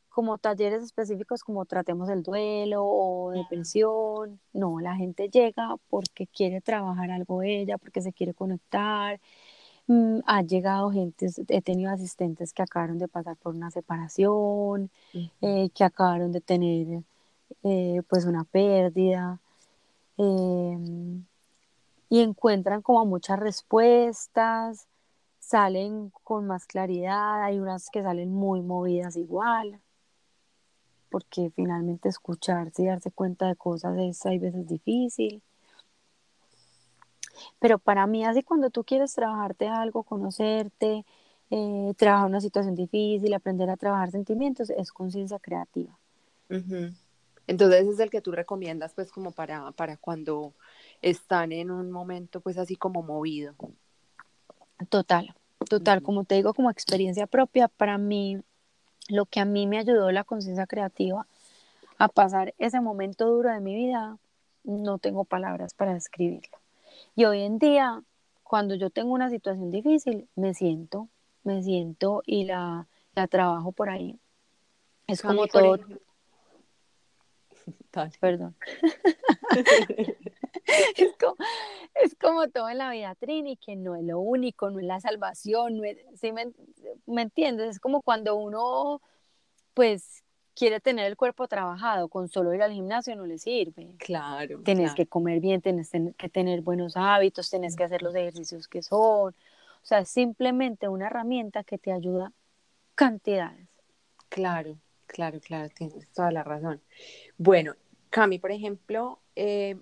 como talleres específicos como tratemos el duelo o depresión, no, la gente llega porque quiere trabajar algo ella, porque se quiere conectar, mm, ha llegado gente, he tenido asistentes que acabaron de pasar por una separación, eh, que acabaron de tener eh, pues una pérdida, Em, y encuentran como muchas respuestas, salen con más claridad, hay unas que salen muy movidas igual, porque finalmente escucharse y darse cuenta de cosas es hay veces difícil. Pero para mí, así cuando tú quieres trabajarte algo, conocerte, eh, trabajar una situación difícil, aprender a trabajar sentimientos, es conciencia creativa. Entonces es el que tú recomiendas pues como para, para cuando están en un momento pues así como movido. Total, total, como te digo, como experiencia propia, para mí, lo que a mí me ayudó la conciencia creativa a pasar ese momento duro de mi vida, no tengo palabras para describirlo. Y hoy en día, cuando yo tengo una situación difícil, me siento, me siento y la, la trabajo por ahí. Es como todo, Perdón. es, como, todo en la vida, Trini, que no es lo único, no es la salvación, no ¿sí me, entiendes? Es como cuando uno, pues, quiere tener el cuerpo trabajado, con solo ir al gimnasio no le sirve. Claro. Tienes que comer bien, tienes que tener buenos hábitos, tienes que hacer los ejercicios que son. O sea, es simplemente una herramienta que te ayuda cantidades. Claro, claro, claro, tienes toda la razón. Bueno, Cami, por ejemplo, eh,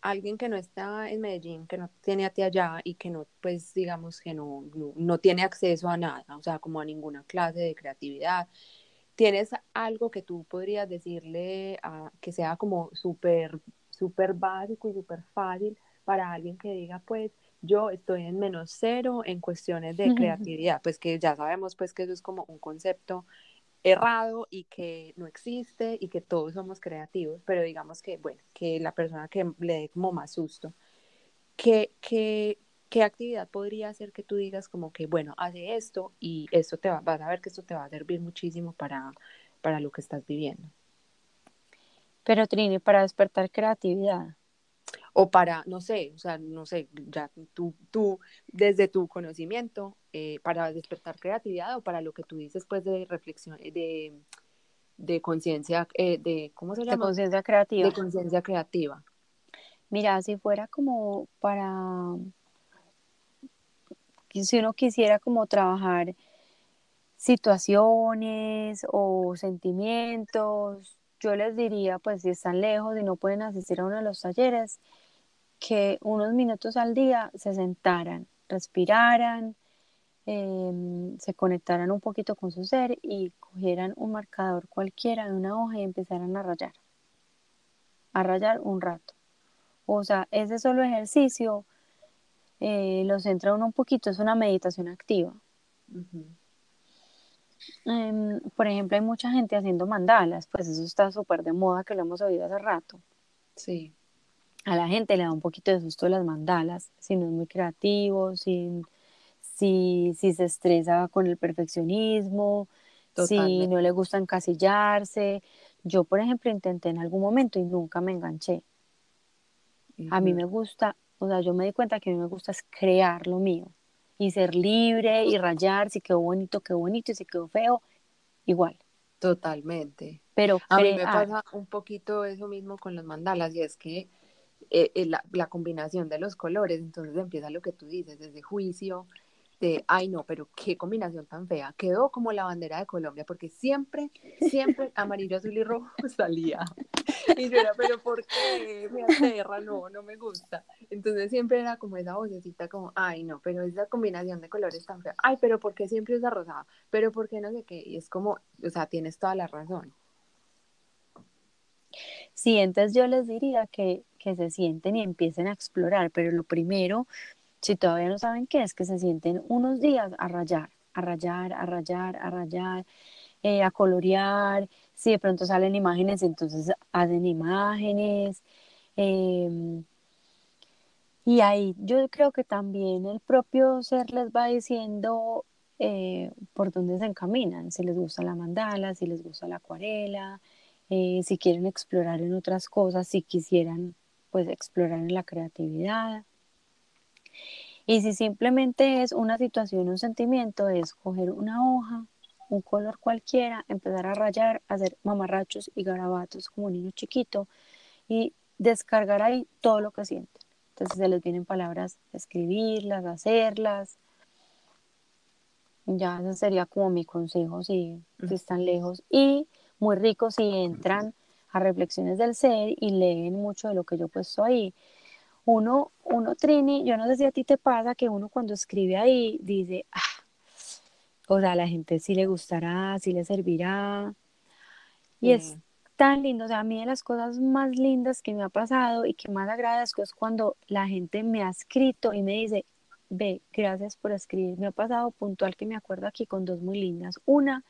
alguien que no está en Medellín, que no tiene a ti allá y que no, pues digamos que no, no, tiene acceso a nada, o sea, como a ninguna clase de creatividad, ¿tienes algo que tú podrías decirle a, que sea como súper, súper básico y súper fácil para alguien que diga, pues, yo estoy en menos cero en cuestiones de creatividad, pues que ya sabemos pues que eso es como un concepto errado y que no existe y que todos somos creativos, pero digamos que, bueno, que la persona que le dé como más susto, ¿qué, qué, qué actividad podría hacer que tú digas como que, bueno, hace esto y esto te va, vas a ver que esto te va a servir muchísimo para, para lo que estás viviendo? Pero Trini, para despertar creatividad o para, no sé, o sea, no sé, ya tú, tú desde tu conocimiento, eh, para despertar creatividad o para lo que tú dices, pues, de reflexión, eh, de, de conciencia, eh, de, ¿cómo se llama? De conciencia creativa. De conciencia creativa. Mira, si fuera como para, si uno quisiera como trabajar situaciones o sentimientos, yo les diría, pues si están lejos y no pueden asistir a uno de los talleres, que unos minutos al día se sentaran, respiraran, em, se conectaran un poquito con su ser y cogieran un marcador cualquiera de una hoja y empezaran a rayar, a rayar un rato. O sea, ese solo ejercicio eh, lo centra uno un poquito, es una meditación activa. Em, por ejemplo, hay mucha gente haciendo mandalas, pues eso está súper de moda, que lo hemos oído hace rato. Sí. A la gente le da un poquito de susto las mandalas, si no es muy creativo, si, si, si se estresa con el perfeccionismo, si no le gusta encasillarse. Yo, por ejemplo, intenté en algún momento y nunca me enganché. A mí me gusta, o sea, yo me di cuenta que a mí me gusta es crear lo mío y ser libre y rayar, si quedó bonito, quedó bonito, y si quedó feo, igual. Totalmente. Pero a mí me pasa un poquito eso mismo con los mandalas y es que eh, eh, la, la, combinación de los colores, entonces empieza lo que tú dices, desde juicio, de, ay no, pero qué combinación tan fea, quedó como la bandera de Colombia, porque siempre, siempre amarillo, azul y rojo salía. Y yo era, pero ¿por qué? Me aterra, no, no me gusta. Entonces siempre era como esa vocecita como, ay no, pero esa combinación de colores tan fea, ay, pero ¿por qué siempre usa rosada? Pero ¿por qué no sé qué? Y es como, o sea, tienes toda la razón. Sí, entonces yo les diría que, que se sienten y empiecen a explorar, pero lo primero si todavía no saben qué es, que se sienten unos días a rayar, a rayar, a rayar, a rayar, eh, a colorear. Si de pronto salen imágenes, entonces hacen imágenes. Em, y ahí yo creo que también el propio ser les va diciendo eh, por dónde se encaminan, si les gusta la mandala, si les gusta la acuarela, eh, si quieren explorar en otras cosas, si quisieran pues explorar en la creatividad. Y si simplemente es una situación, un sentimiento, es coger una hoja, un color cualquiera, empezar a rayar, hacer mamarrachos y garabatos como un niño chiquito y descargar ahí todo lo que sienten. Entonces se les vienen palabras, escribirlas, hacerlas. Ya ese sería como mi consejo si, si están lejos. Y muy rico si entran a reflexiones del ser y leen mucho de lo que yo he puesto ahí uno, uno, Trini, yo no sé si a ti te pasa que uno cuando escribe ahí dice, ah, o sea, a la gente sí le gustará, sí le servirá. Y es tan lindo, o sea, a mí de las cosas más lindas que me ha pasado y que más agradezco es cuando la gente me ha escrito y me dice, ve, gracias por escribir. Me ha pasado puntual que me acuerdo aquí con dos muy lindas. Una,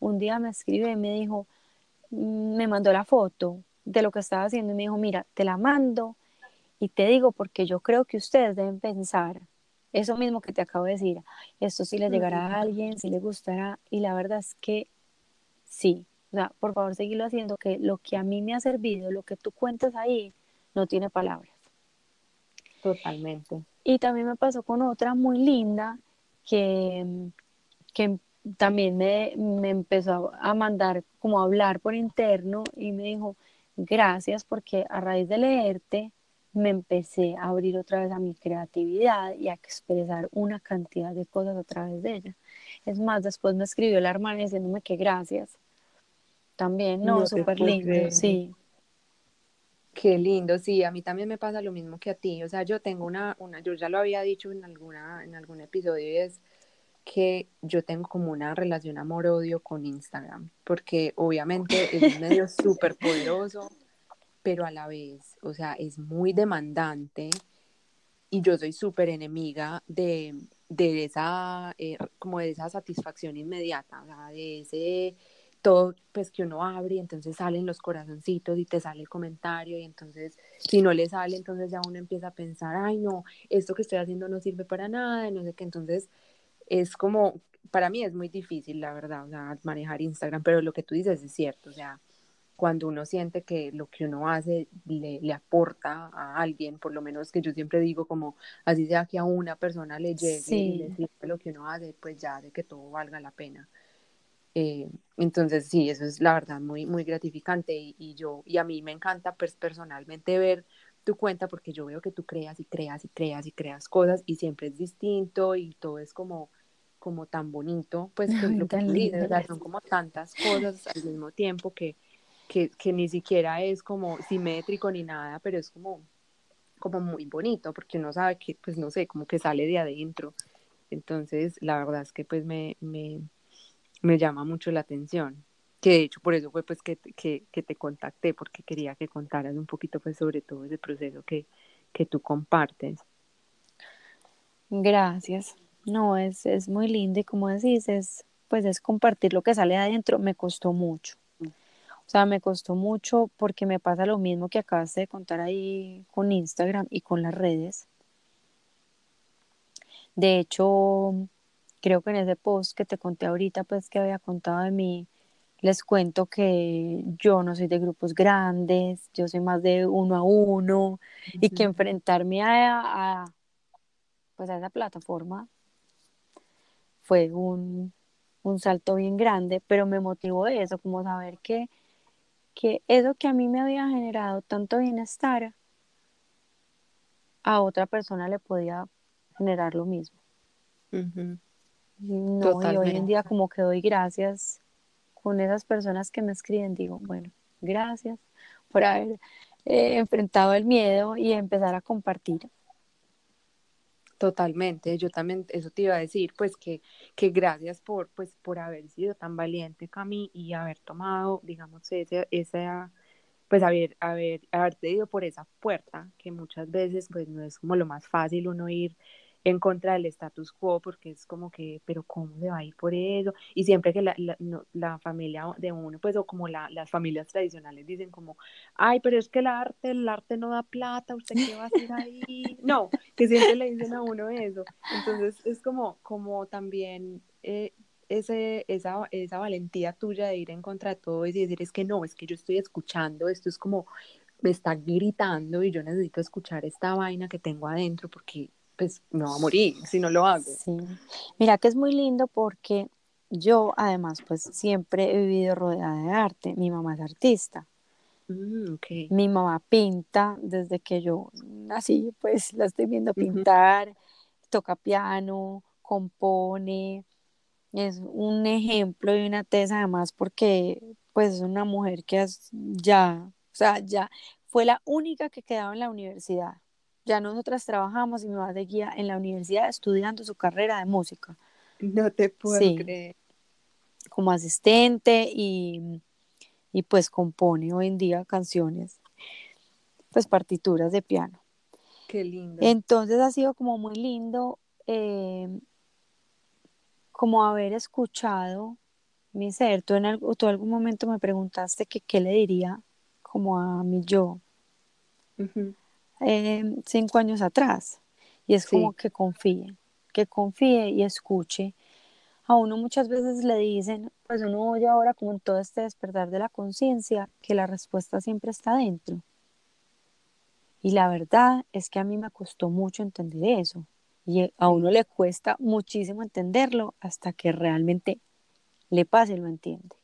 un día me escribe y me dijo, me mandó la foto de lo que estaba haciendo y me dijo, mira, te la mando y te digo porque yo creo que ustedes deben pensar eso mismo que te acabo de decir, esto sí le llegará a alguien, sí le gustará, y la verdad es que sí, o sea, por favor seguirlo haciendo, que lo que a mí me ha servido, lo que tú cuentas ahí, no tiene palabras. Totalmente. Y también me pasó con otra muy linda que, que también me, me empezó a mandar como a hablar por interno y me dijo, gracias porque a raíz de leerte, me empecé a abrir otra vez a mi creatividad y a expresar una cantidad de cosas a través de ella. Es más, después me escribió la hermana diciéndome que gracias. También, no, súper lindo, sí. Qué lindo, sí, a mí también me pasa lo mismo que a ti. O sea, yo tengo una, una yo ya lo había dicho en, alguna, en algún episodio, y es que yo tengo como una relación amor-odio con Instagram, porque obviamente es un medio súper poderoso pero a la vez, o sea, es muy demandante y yo soy súper enemiga de, de esa, eh, como de esa satisfacción inmediata, o sea, de ese todo pues que uno abre y entonces salen los corazoncitos y te sale el comentario y entonces si no le sale entonces ya uno empieza a pensar ay no esto que estoy haciendo no sirve para nada y no sé qué. Entonces es como para mí es muy difícil la verdad o sea manejar Instagram pero lo que tú dices es cierto o sea cuando uno siente que lo que uno hace le, le, aporta a alguien, por lo menos que yo siempre digo como así sea que a una persona le llegue y le sirve lo que uno hace, pues ya de que todo valga la pena. Eh, entonces sí, eso es la verdad muy, muy gratificante y, y, yo, y a mí me encanta pues, personalmente ver tu cuenta porque yo veo que tú creas y creas y creas y creas cosas y siempre es distinto y todo es como como tan bonito, pues que lo que dices, son como tantas cosas al mismo tiempo que, que, que, ni siquiera es como simétrico ni nada, pero es como, como muy bonito, porque uno sabe que, pues no sé, como que sale de adentro. Entonces, la verdad es que pues me, me, me llama mucho la atención. Que de hecho por eso fue pues que, que, que, te contacté, porque quería que contaras un poquito pues sobre todo ese proceso que, que tú compartes. Gracias. No, es, es muy lindo y como decís, es, pues es compartir lo que sale adentro. Me costó mucho. O sea, me costó mucho porque me pasa lo mismo que acabas de contar ahí con Instagram y con las redes. De hecho, creo que en ese post que te conté ahorita, pues que había contado de mí, les cuento que yo no soy de grupos grandes, yo soy más de uno a uno y que enfrentarme a, a, pues a esa plataforma fue un, un salto bien grande, pero me motivó eso, como saber que que eso que a mí me había generado tanto bienestar, a otra persona le podía generar lo mismo. No, y hoy en día como que doy gracias con esas personas que me escriben, digo, bueno, gracias por haber eh, enfrentado el miedo y empezar a compartir. Totalmente, yo también, eso te iba a decir, pues que, que gracias por, pues, por haber sido tan valiente, Cami, y haber tomado, digamos, ese, esa, pues haber, haber, haberte ido por esa puerta, que muchas veces, pues no es como lo más fácil uno ir en contra del status quo porque es como que, pero ¿cómo se va a ir por eso? Y siempre que la, la, familia de uno, pues o como las familias tradicionales dicen como, ay, pero es que el arte, el arte no da plata, ¿usted qué va a hacer ahí? No, que siempre le dicen a uno eso. Entonces es como, como también... Eh, ese, esa, esa valentía tuya de ir en contra de todo y decir es que no, es que yo estoy escuchando, esto es como me está gritando y yo necesito escuchar esta vaina que tengo adentro porque pues me va a morir si no lo hago. Sí. Mira que es muy lindo porque yo además pues siempre he vivido rodeada de arte. Mi mamá es artista. Mm, okay. Mi mamá pinta desde que yo nací, pues la estoy viendo pintar, toca piano, compone. Es un ejemplo y una tesa además porque pues es una mujer que es ya, o sea, ya fue la única que quedaba en la universidad ya nosotras trabajamos y me va de guía en la universidad estudiando su carrera de música. No te puedo creer. Como asistente y, y pues compone hoy en día canciones, pues partituras de piano. Qué lindo. Entonces ha sido como muy lindo eh, como haber escuchado mi ser. Tú en algún momento me preguntaste que qué le diría como a mi yo. Eh, cinco años atrás. Y es como que confíe, que confíe y escuche. A uno muchas veces le dicen, pues uno oye ahora como en todo este despertar de la conciencia, que la respuesta siempre está dentro. Y la verdad es que a mí me costó mucho entender eso. Y a uno le cuesta muchísimo entenderlo hasta que realmente le pase y lo entiende.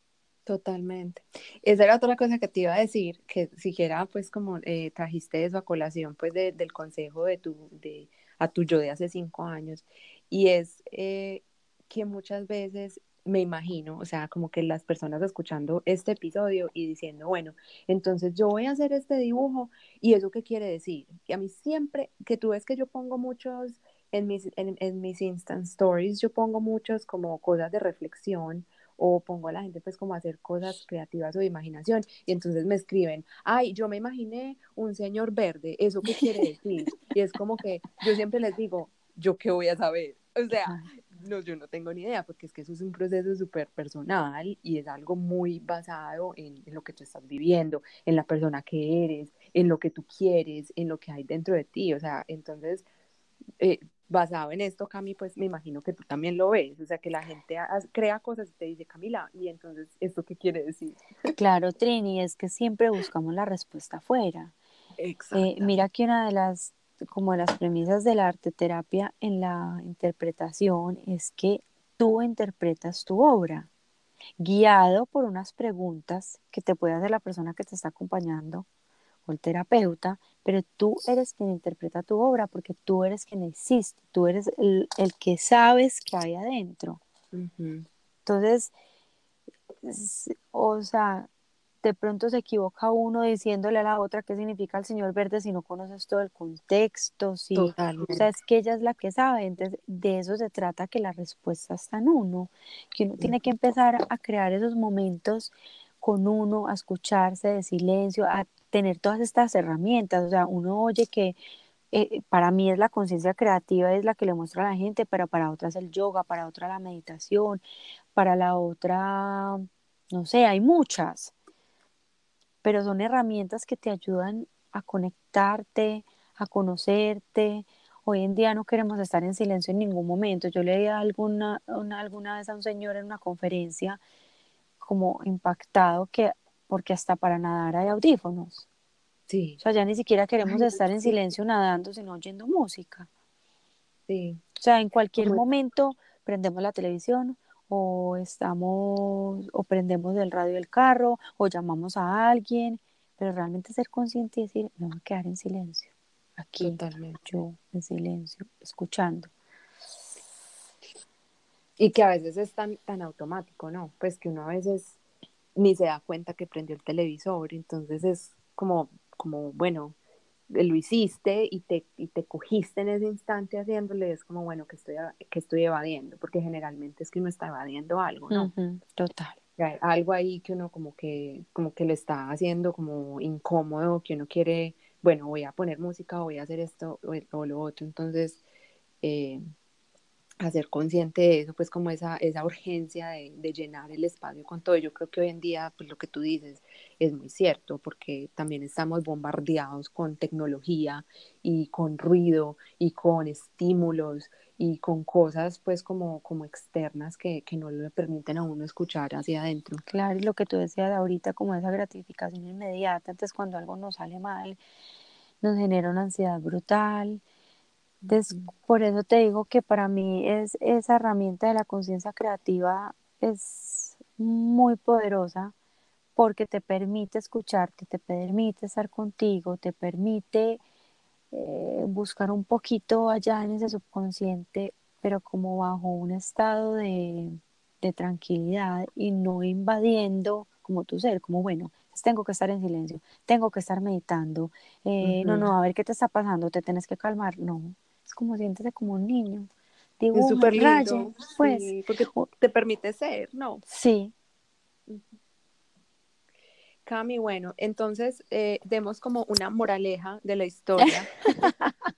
Totalmente. Esa era otra cosa que te iba a decir, que siquiera pues como eh, trajiste eso a colación pues del consejo de tu, de, a tu yo de hace cinco años, y es eh, que muchas veces me imagino, o sea, como que las personas escuchando este episodio y diciendo, bueno, entonces yo voy a hacer este dibujo y eso qué quiere decir. Y a mí siempre, que tú ves que yo pongo muchos, en mis, en, en mis instant stories, yo pongo muchos como cosas de reflexión o pongo a la gente pues como a hacer cosas creativas o de imaginación y entonces me escriben, ay, yo me imaginé un señor verde, ¿eso qué quiere decir? Y es como que yo siempre les digo, ¿yo qué voy a saber? O sea, no, yo no tengo ni idea, porque es que eso es un proceso súper personal y es algo muy basado en, en, lo que tú estás viviendo, en la persona que eres, en lo que tú quieres, en lo que hay dentro de ti. O sea, entonces, eh, basado en esto, Cami, pues me imagino que tú también lo ves, o sea, que la gente crea cosas y te dice, Camila, y entonces, ¿esto qué quiere decir? Claro, Trini, es que siempre buscamos la respuesta afuera. Exacto. Eh, mira que una de las, como las premisas de la arte terapia en la interpretación es que tú interpretas tu obra, guiado por unas preguntas que te puede hacer la persona que te está acompañando o el terapeuta, pero tú eres quien interpreta tu obra porque tú eres quien existe, tú eres el, que sabes que hay adentro. Entonces, o sea, de pronto se equivoca uno diciéndole a la otra qué significa el señor verde si no conoces todo el contexto, si, o sea, es que ella es la que sabe, entonces de eso se trata que la respuesta está en uno, que uno tiene que empezar a crear esos momentos con uno, a escucharse de silencio, a tener todas estas herramientas, o sea, uno oye que eh, para mí es la conciencia creativa, es la que le muestra a la gente, pero para otras el yoga, para otra la meditación, para la otra, no sé, hay muchas pero son herramientas que te ayudan a conectarte, a conocerte. Hoy en día no queremos estar en silencio en ningún momento. Yo leía alguna, alguna vez a un señor en una conferencia como impactado que porque hasta para nadar hay audífonos. Sí. O sea, ya ni siquiera queremos estar en silencio nadando, sino oyendo música. Sí. O sea, en cualquier momento prendemos la televisión, o estamos o prendemos el radio del carro o llamamos a alguien, pero realmente ser consciente y decir, me voy a quedar en silencio, aquí Totalmente. yo en silencio, escuchando. Y que a veces es tan, tan automático, ¿no? Pues que uno a veces ni se da cuenta que prendió el televisor, entonces es como, como bueno, lo hiciste y te, y te cogiste en ese instante haciéndole, es como, bueno, que estoy, que estoy evadiendo, porque generalmente es que uno está evadiendo algo, ¿no? total. algo ahí que uno como que, como que le está haciendo como incómodo, que uno quiere, bueno, voy a poner música, voy a hacer esto o, o lo otro, entonces... Eh, hacer consciente de eso, pues como esa, esa urgencia de, de, llenar el espacio con todo. Yo creo que hoy en día, pues lo que tú dices es muy cierto, porque también estamos bombardeados con tecnología y con ruido y con estímulos y con cosas pues como, como externas que, que no le permiten a uno escuchar hacia adentro. Claro, y lo que tú decías ahorita, como esa gratificación inmediata, entonces cuando algo nos sale mal, nos genera una ansiedad brutal, entonces, por eso te digo que para mí es esa herramienta de la conciencia creativa es muy poderosa porque te permite escucharte, te permite estar contigo, te permite eh, buscar un poquito allá en ese subconsciente, pero como bajo un estado de, de tranquilidad y no invadiendo como tu ser, como bueno, tengo que estar en silencio, tengo que estar meditando, eh, no, no, a ver qué te está pasando, te tienes que calmar, no, como siéntese como un niño. Digo, es súper lindo, pues. Sí, porque te permite ser, ¿no? Sí. Cami, bueno, entonces eh, demos como una moraleja de la historia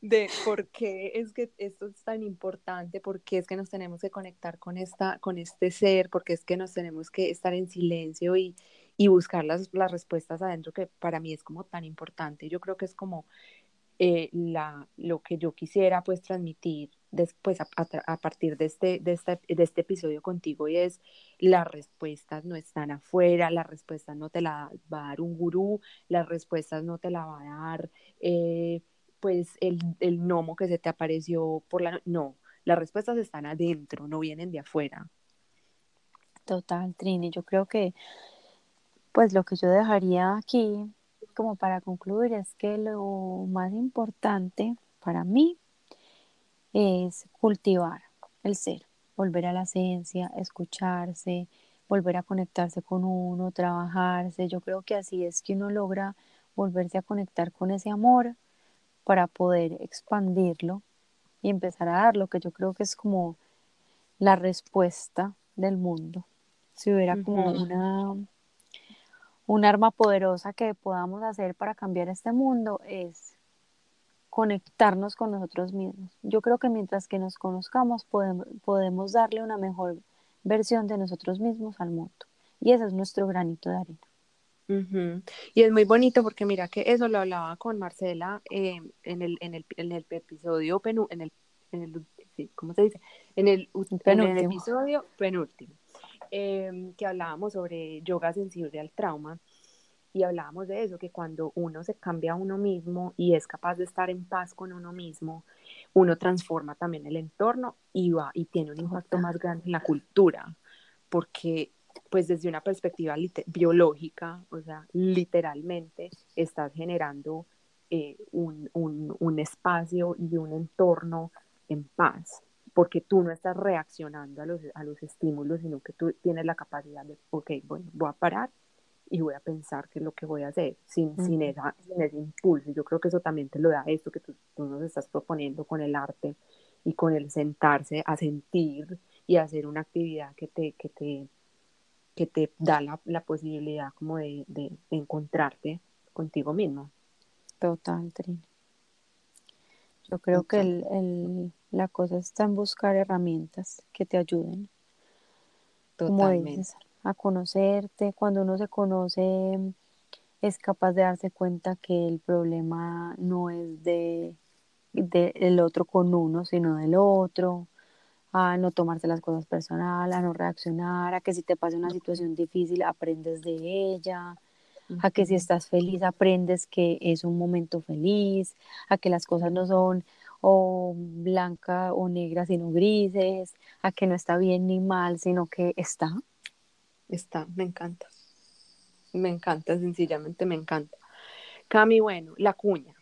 de por qué es que esto es tan importante, por qué es que nos tenemos que conectar con, esta, con este ser, por qué es que nos tenemos que estar en silencio y, y buscar las, las respuestas adentro, que para mí es como tan importante. Yo creo que es como eh, la, lo que yo quisiera pues transmitir después a, partir de este, de, esta, de este episodio contigo y es las respuestas no están afuera, las respuestas no te la va a dar un gurú, las respuestas no te la va a dar eh, pues el, el gnomo que se te apareció por la... No, las respuestas están adentro, no vienen de afuera. Total, Trini, yo creo que pues lo que yo dejaría aquí como para concluir es que lo más importante para mí es cultivar el ser, volver a la esencia, escucharse, volver a conectarse con uno, trabajarse. Yo creo que así es que uno logra volverse a conectar con ese amor para poder expandirlo y empezar a dar lo que yo creo que es como la respuesta del mundo. Si hubiera como una un arma poderosa que podamos hacer para cambiar este mundo es conectarnos con nosotros mismos. Yo creo que mientras que nos conozcamos podemos, podemos darle una mejor versión de nosotros mismos al mundo. Y ese es nuestro granito de arena. Y es muy bonito porque mira que eso lo hablaba con Marcela eh, en, el, en, el, en el episodio penú en el, en el ¿cómo se dice? En el, en el episodio penúltimo. Em, que hablábamos sobre yoga sensible al trauma y hablábamos de eso, que cuando uno se cambia a uno mismo y es capaz de estar en paz con uno mismo, uno transforma también el entorno y va y tiene un impacto más grande en la cultura, porque pues desde una perspectiva biológica, o sea, literalmente estás generando eh, un, un, un espacio y un entorno en paz porque tú no estás reaccionando a los, a los estímulos, sino que tú tienes la capacidad de, ok, bueno, voy a parar y voy a pensar qué es lo que voy a hacer sin, sin, esa, sin ese impulso. Yo creo que eso también te lo da esto que tú, tú, nos estás proponiendo con el arte y con el sentarse a sentir y hacer una actividad que te, que te, que te da la, la posibilidad como de, de, de, encontrarte contigo mismo. Total, Trina. Yo creo que el, el, la cosa está en buscar herramientas que te ayuden. Totalmente. a conocerte. Cuando uno se conoce, es capaz de darse cuenta que el problema no es de, de el otro con uno, sino del otro a no tomarse las cosas personal, a no reaccionar, a que si te pasa una situación difícil aprendes de ella, a que si estás feliz aprendes que es un momento feliz, a que las cosas no son o blanca o negra, sino grises, a que no está bien ni mal, sino que está. Está, me encanta. Me encanta, sencillamente me encanta. Cami, bueno, la cuña.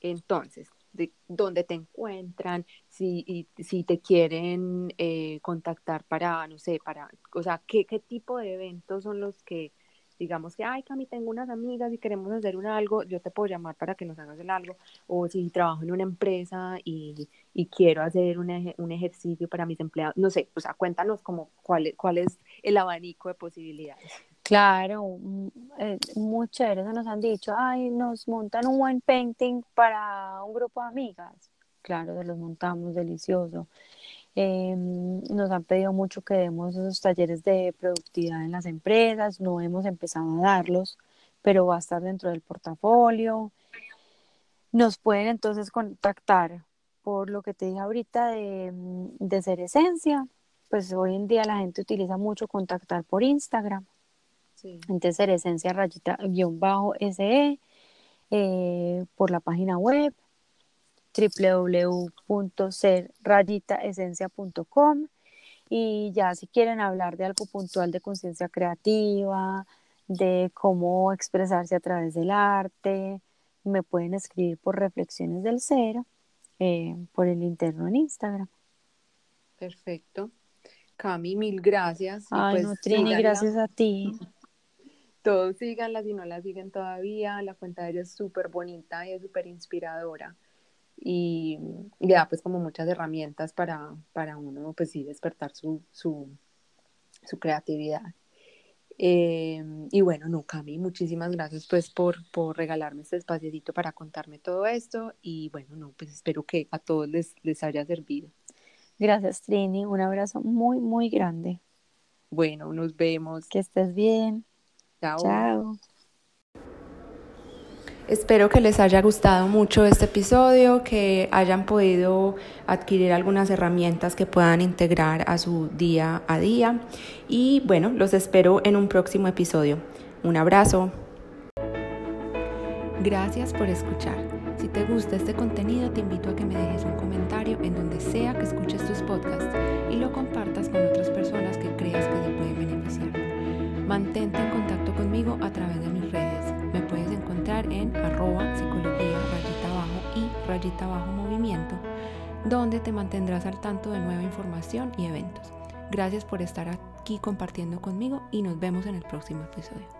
Entonces, de dónde te encuentran, si, si te quieren eh, contactar para, no sé, para, o sea, ¿qué, qué tipo de eventos son los que, digamos que, ay, Cami, tengo unas amigas y queremos hacer un algo, yo te puedo llamar para que nos hagas el algo, o si trabajo en una empresa y, y quiero hacer un, un, ejercicio para mis empleados, no sé, o sea, cuéntanos como cuál, cuál es el abanico de posibilidades. Claro, mm, eh, muy nos han dicho, ay, nos montan un buen painting para un grupo de amigas. Claro, los montamos, delicioso. Em, nos han pedido mucho que demos esos talleres de productividad en las empresas, no hemos empezado a darlos, pero va a estar dentro del portafolio. Nos pueden entonces contactar por lo que te dije ahorita de, mm, de ser esencia, pues hoy en día la gente utiliza mucho contactar por Instagram Sí. Entonces, esencia rayita guion bajo SE eh, por la página web www.serrayitaesencia.com y ya si quieren hablar de algo puntual de conciencia creativa, de cómo expresarse a través del arte, me pueden escribir por Reflexiones del Cero, eh, por el interno en Instagram. Perfecto. Cami, mil gracias. Ay, pues, Trini, gracias a ti. todos síganla si no la siguen todavía. La cuenta de ella es súper bonita y es súper inspiradora. Y le da pues como muchas herramientas para, para uno pues sí despertar su, su, su creatividad. Eh, y bueno, no, Cami, muchísimas gracias pues por, por regalarme este espaciocito para contarme todo esto y bueno, no, pues espero que a todos les, les haya servido. Gracias, Trini. Un abrazo muy, muy grande. Bueno, nos vemos. Que estés bien. Chao. Espero que les haya gustado mucho este episodio, que hayan podido adquirir algunas herramientas que puedan integrar a su día a día. Y bueno, los espero en un próximo episodio. Un abrazo. Gracias por escuchar. Si te gusta este contenido, te invito a que me dejes un comentario en donde sea que escuches tus podcasts y lo compartas con otras personas que creas que te pueden beneficiar. Mantente en contacto conmigo a través de en arroba psicología rayita abajo y rayita abajo movimiento, donde te mantendrás al tanto de nueva información y eventos. Gracias por estar aquí compartiendo conmigo y nos vemos en el próximo episodio.